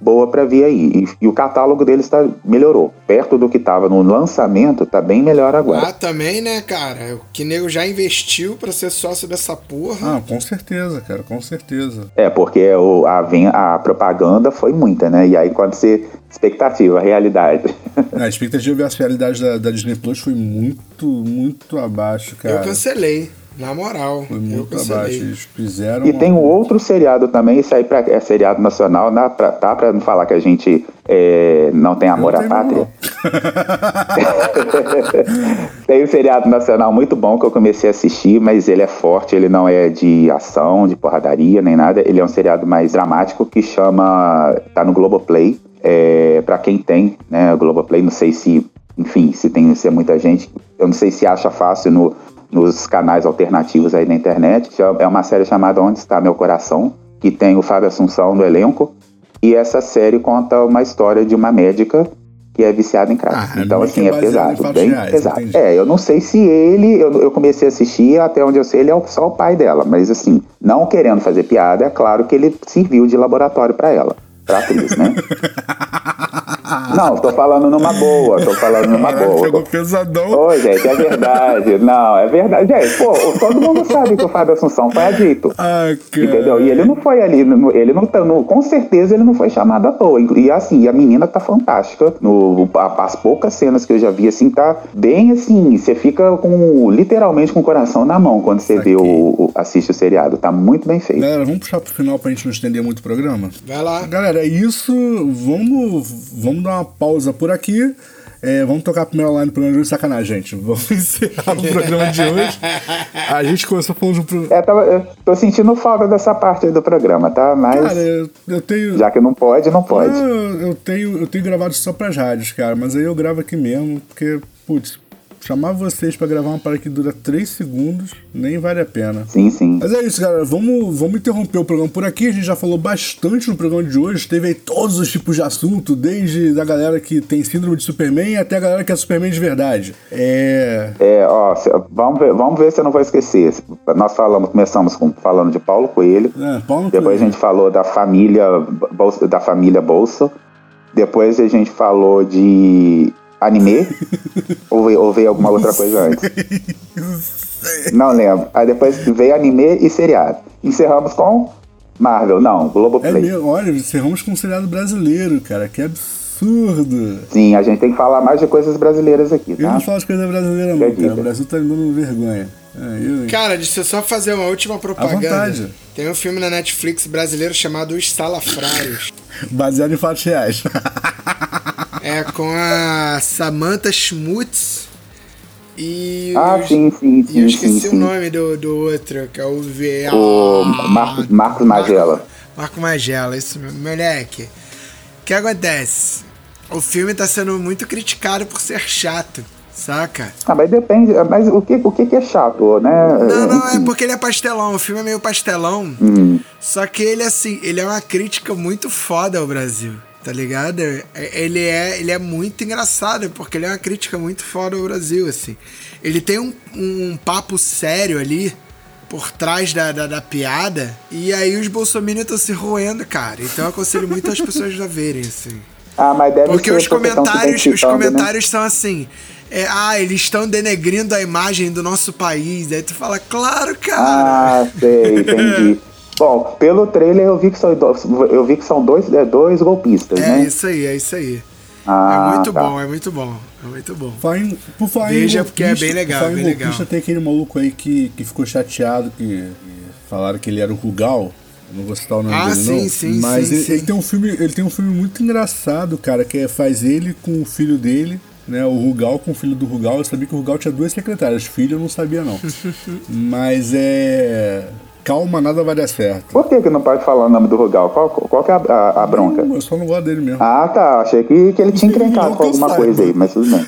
boa para vir aí. E, e, o catálogo deles tá, melhorou. Perto do que estava no lançamento, tá bem melhor agora. Ah, também, né, cara? O que nego já investiu para ser sócio dessa porra. Ah, com certeza, cara, com certeza. É, porque o, a, a propaganda foi muita, né? E aí quando você. Expectativa, realidade. a expectativa versus a realidade da, da Disney Plus foi muito, muito abaixo, cara. Eu cancelei. Na moral, Foi muito eu abaixo. Eles fizeram. E tem um outro seriado também, isso aí pra, é seriado nacional, na, pra, tá? Pra não falar que a gente é, não tem amor à pátria. tem um seriado nacional muito bom que eu comecei a assistir, mas ele é forte, ele não é de ação, de porradaria, nem nada. Ele é um seriado mais dramático que chama. tá no Globoplay. É, para quem tem, né, o Globoplay, não sei se, enfim, se tem se é muita gente, eu não sei se acha fácil no nos canais alternativos aí na internet. É uma série chamada Onde Está Meu Coração, que tem o Fábio Assunção no elenco. E essa série conta uma história de uma médica que é viciada em crack. Ah, então, assim, é pesado, bem reais, pesado. Entendi. É, eu não sei se ele, eu, eu, comecei a assistir, até onde eu sei, ele é só o pai dela, mas assim, não querendo fazer piada, é claro que ele serviu de laboratório para ela, pra atriz, né? Não, tô falando numa boa, tô falando numa boa. Pegou pesadão. Ô, gente, é verdade. Não, é verdade. Gente, pô, todo mundo sabe que o Fábio Assunção foi adito. Ah, entendeu? E ele não foi ali, ele não tá, no, com certeza ele não foi chamado à toa. E assim, a menina tá fantástica. No, as poucas cenas que eu já vi, assim, tá bem assim, você fica com, literalmente com o coração na mão quando você vê o, o, assiste o seriado. Tá muito bem feito. Galera, vamos puxar pro final pra gente não estender muito o programa? Vai lá. Galera, é isso. Vamos, vamos vamos dar uma pausa por aqui. É, vamos tocar a primeira line do programa de hoje, sacanagem, gente. Vamos encerrar o programa de hoje. A gente começou falando de um é, tava, eu tô sentindo falta dessa parte aí do programa, tá? Mas. Cara, eu, eu tenho. Já que não pode, não pode. eu, tenho, eu tenho gravado só pras rádios, cara, mas aí eu gravo aqui mesmo, porque, putz, chamar vocês para gravar uma parada que dura 3 segundos, nem vale a pena. Sim, sim. Mas é isso, galera. Vamos, vamos interromper o programa por aqui. A gente já falou bastante no programa de hoje. Teve aí todos os tipos de assunto, desde da galera que tem síndrome de Superman até a galera que é Superman de verdade. É. É, ó, vamos ver, vamos ver se eu não vou esquecer. Nós falamos, começamos com, falando de Paulo Coelho. É, Paulo Depois Coelho. a gente falou da família, da família Bolsa. Depois a gente falou de anime? ou, veio, ou veio alguma outra coisa antes? Não lembro. Aí depois veio anime e seriado. Encerramos com Marvel, não, Globoplay. É mesmo, olha, encerramos com um seriado brasileiro, cara, que absurdo. Sim, a gente tem que falar mais de coisas brasileiras aqui, tá? Eu não falo de coisas brasileiras não, cara. O Brasil tá me dando vergonha. É, eu, cara, deixa eu só fazer uma última propaganda. Tem um filme na Netflix brasileiro chamado Os Salafrários. Baseado em fatos reais. É com a Samantha Schmutz e. Ah, os, sim, sim, sim. E eu esqueci sim, o nome do, do outro, que é o V. O Marcos, Marcos Magela. Marco Magela, isso mesmo. Moleque, o que acontece? O filme tá sendo muito criticado por ser chato. Saca? Ah, mas depende. Mas o que, o que é chato, né? Não, não, é porque ele é pastelão. O filme é meio pastelão. Hum. Só que ele, assim, ele é uma crítica muito foda ao Brasil. Tá ligado? É, Ele é, ele é muito engraçado, porque ele é uma crítica muito foda ao Brasil, assim. Ele tem um, um papo sério ali por trás da, da, da piada. E aí os bolsominions estão se roendo, cara. Então eu aconselho muito as pessoas a verem, assim. Ah, mas deve Porque ser os comentários, os né? comentários são assim. é, ah, eles estão denegrindo a imagem do nosso país. Aí tu fala, claro, cara. Ah, sei, entendi. Bom, pelo trailer eu vi que são, eu vi que são dois, é, dois golpistas, é né? isso aí, é isso aí. Ah, é muito tá. bom, é muito bom. É muito bom. Em- por falar Veja, porque é bem legal, por falar em bem golpista, legal. tem aquele maluco aí que, que ficou chateado, que, que falaram que ele era o Rugal. Eu Não vou citar o nome Ah, dele, sim, não. sim, Mas sim, ele, sim. ele tem um filme, ele tem um filme muito engraçado, cara, que é, faz ele com o filho dele. Né, o Rugal com o filho do Rugal. Eu sabia que o Rugal tinha duas secretárias. Filho eu não sabia, não. Mas é. Calma, nada vai dar certo. Por que, que não pode falar o nome do Rugal? Qual, qual que é a, a- a bronca? Eu só não gosto dele mesmo. Ah, tá. Achei que, que ele tinha encrencado Não com alguma saiba. coisa aí, mas tudo bem.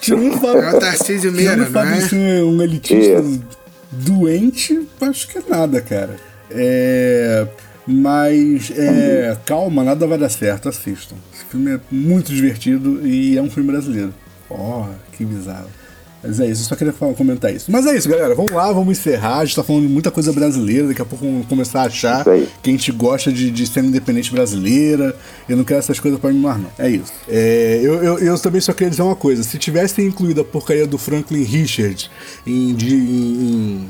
Tirando o fato, É o Tarcísio Meira, tirando o não fato de é? ser um elitista Isso. doente, acho que é nada, cara. É. Mas, é, calma, nada vai dar certo, assistam. Esse filme é muito divertido e é um filme brasileiro. Oh, que bizarro. Mas é isso, eu só queria falar- comentar isso. Mas é isso, galera. Vamos lá, vamos encerrar. A gente tá falando de muita coisa brasileira. Daqui a pouco vamos começar a achar que a gente gosta de, de cena independente brasileira. Eu não quero essas coisas pra mim mais, não. É isso. É, eu, eu, eu também só queria dizer uma coisa. Se tivesse incluído a porcaria do Franklin Richard em, de- em,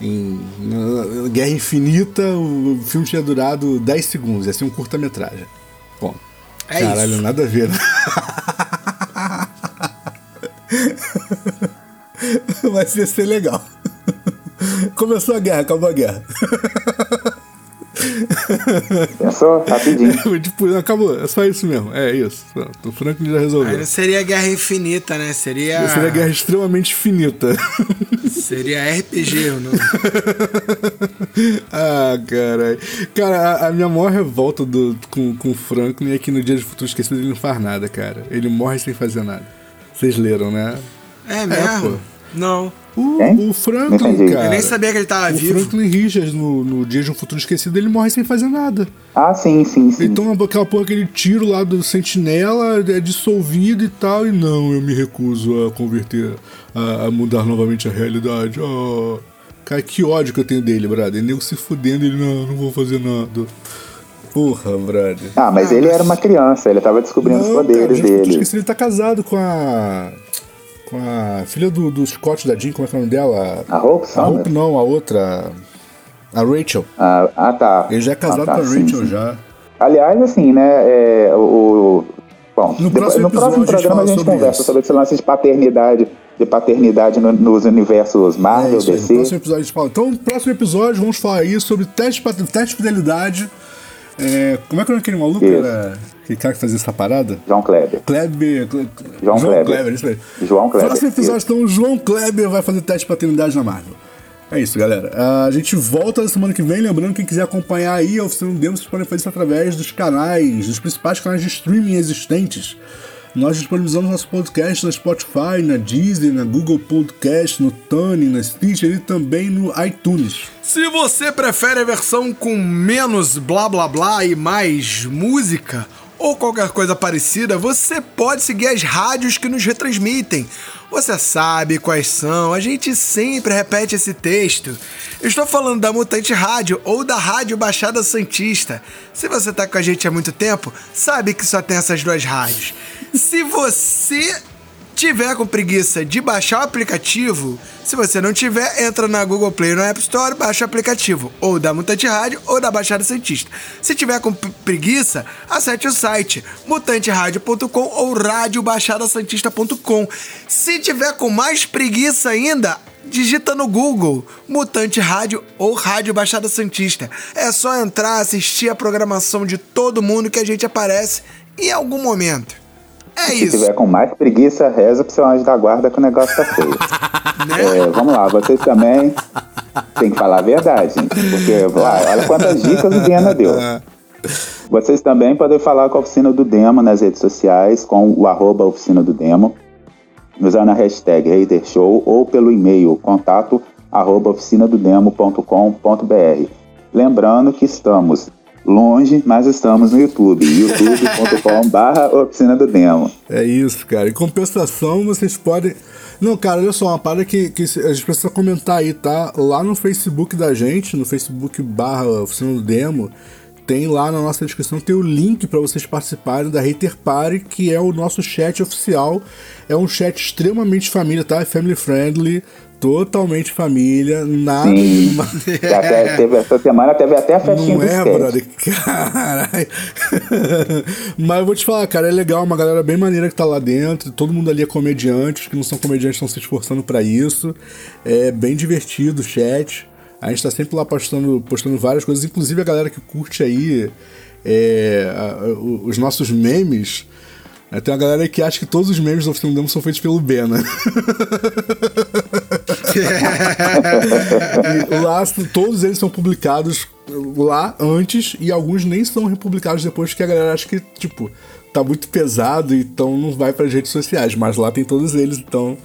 em- em- Guerra Infinita, o filme tinha durado 10 segundos. Ia ser um curta-metragem. Bom. É Caralho, isso. nada a ver. Mas ia ser legal. Começou a guerra, acabou a guerra. Pensou? Rapidinho. tipo, acabou, é só isso mesmo. É isso. O Franklin já Aí resolveu. não seria Guerra Infinita, né? Seria. Seria guerra extremamente finita. Seria RPG, o nome. ah, caralho. Cara, a, a minha maior revolta do, com, com o Franklin é que no Dia de Futuro Esquecido ele não faz nada, cara. Ele morre sem fazer nada. Vocês leram, né? É mesmo? pô. não. O, o Franklin, entendi. cara. Eu nem sabia que ele tava O vivo. Franklin Richards, no, no Dia de um Futuro Esquecido, ele morre sem fazer nada. Ah, sim, sim, sim. Ele toma aquela porra, aquele tiro lá do sentinela, é dissolvido e tal, e não, eu me recuso a converter, a, a mudar novamente a realidade. Ah, cara, que ódio que eu tenho dele, brother. Ele nego se fudendo, ele, não, não vou fazer nada. Porra, brother. Ah, mas ele era uma criança, ele tava descobrindo os Não, cara, poderes já tô dele. esquecendo, ele tá casado com a. Com a filha do, do Scott da Jean, como é que é o nome dela? A Hope A Hope não, a outra. A Rachel. Ah, ah, tá. Ele já é casado Ah, tá, com a sim, Rachel sim. já. Aliás, assim, né, é, o... Bom, No depois- próximo no próximo episódio a gente programa a gente sobre conversa isso. sobre esse lance de paternidade, de paternidade no- nos universos É Marvel, isso aí, no DC. próximo episódio a gente fala. Então, no próximo episódio vamos falar aí sobre teste, teste de fidelidade. É, como é que era aquele maluco? Isso. Era aquele cara que fazia essa parada? João Kleber. Kleber. Cle- João Kleber. isso aí. João Kleber, Próximo episódio, isso. então, o João Kleber vai fazer teste de paternidade na Marvel. É isso, galera. A gente volta na semana que vem. Lembrando, quem quiser acompanhar aí a Oficina do Demo, vocês podem fazer isso através dos canais, dos principais canais de streaming existentes. Nós disponibilizamos nosso podcast na Spotify, na Deezer, na Google Podcast, no Tuning, na Stitcher e também no iTunes. Se você prefere a versão com menos blá blá blá e mais música ou qualquer coisa parecida, você pode seguir as rádios que nos retransmitem. Você sabe quais são, a gente sempre repete esse texto. Eu estou falando da Mutante Rádio ou da Rádio Baixada Santista. Se você tá com a gente há muito tempo, sabe que só tem essas duas rádios. Se você tiver com preguiça de baixar o aplicativo, se você não tiver, entra na Google Play ou na App Store, baixa o aplicativo, ou da Mutante Rádio ou da Baixada Cientista. Se tiver com preguiça, acesse o site mutanteradio.com ou radiobaixadasantista.com. Se tiver com mais preguiça ainda, digita no Google Mutante Rádio ou Rádio Baixada Santista. É só entrar, assistir a programação de todo mundo que a gente aparece em algum momento. É Se isso. tiver com mais preguiça, reza pro seu anjo da guarda que o negócio tá feio. Né? É, vamos lá, vocês também. Tem que falar a verdade, gente. Porque olha quantas dicas o Viena deu. Vocês também podem falar com a Oficina do Demo nas redes sociais, com o arroba Oficina do Demo, usando a hashtag HaterShow ou pelo e-mail contato arroba oficinadodemo.com.br. Lembrando que estamos longe, mas estamos no YouTube, youtube.com.br Oficina do Demo. É isso, cara. Em compensação, vocês podem. Não, cara, olha só, uma parada que, que a gente precisa comentar aí, tá? Lá no Facebook da gente, no Facebook barra Oficina do Demo, tem lá na nossa descrição tem o link para vocês participarem da Hater Party, que é o nosso chat oficial. É um chat extremamente família, tá? É family friendly, totalmente família, nada. Sim. até, teve, essa semana teve até a festinha Não é, brother? Caralho. Mas eu vou te falar, cara, é legal, uma galera bem maneira que tá lá dentro. Todo mundo ali é comediante, os que não são comediantes estão se esforçando para isso. É bem divertido o chat. A gente tá sempre lá postando, postando várias coisas, inclusive a galera que curte aí é, os nossos memes. Né, tem uma galera que acha que todos os memes do Oficina Demo são feitos pelo Bena. e lá, todos eles são publicados lá antes e alguns nem são republicados depois, porque a galera acha que, tipo, tá muito pesado, então não vai para as redes sociais. Mas lá tem todos eles, então,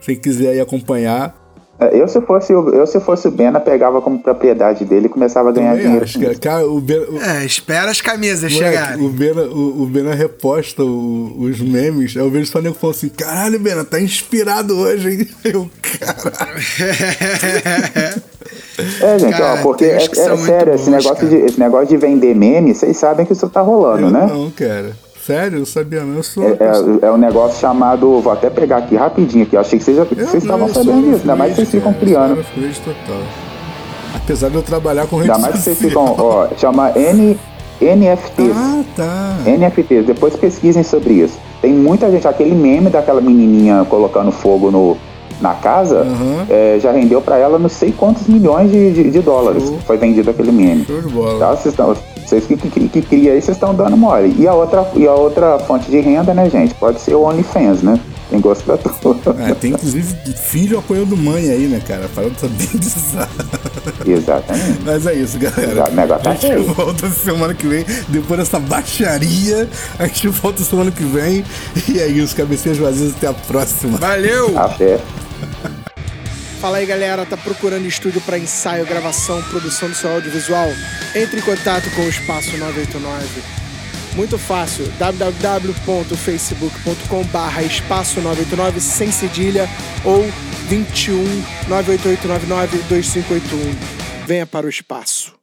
se quiser aí acompanhar, é, eu se fosse eu se fosse o Bena pegava como propriedade dele e começava a ganhar Também dinheiro. Acho, cara, o Bena, o, é, espera as camisas chegarem. O Bena, o, o Bena reposta o, os memes, eu vejo só nego falando assim: caralho, Bena, tá inspirado hoje, hein? Eu, caralho. É, gente, Cara, ó, porque é, é sério, bons, esse, negócio de, esse negócio de vender meme, vocês sabem que isso tá rolando, eu né? Não, cara. Sério? Eu sabia não. Eu sou. É, é, é, um negócio chamado. Vou até pegar aqui rapidinho aqui. Eu achei que vocês, vocês estavam sabendo disso. Ainda mais que vocês ficam criando. total. Apesar de eu trabalhar com Ainda mais que vocês ficam. Ó, chama N, NFTs. Ah, tá. NFTs. Depois pesquisem sobre isso. Tem muita gente. Aquele meme daquela menininha colocando fogo no, na casa, uhum. é, já rendeu para ela não sei quantos milhões de, de, de dólares. Show. Foi vendido aquele meme. Show de bola. Tá? Vocês, estão, vocês que, que, que cria aí, vocês estão dando mole. E a, outra, e a outra fonte de renda, né, gente? Pode ser o OnlyFans, né? Tem gosto pra tudo. É, tem inclusive filho apoiando mãe aí, né, cara? A parada tá bem bizarra. Exatamente. Mas é isso, galera. O negócio tá a gente volta semana que vem. Depois dessa baixaria, a gente volta semana que vem. E é isso, cabeceiras vazias. Até a próxima. Valeu! Até. Fala aí galera, tá procurando estúdio para ensaio, gravação, produção do seu audiovisual? Entre em contato com o Espaço 989. Muito fácil, www.facebook.com/barra espaço 989 sem cedilha ou 21 98899 2581. Venha para o espaço.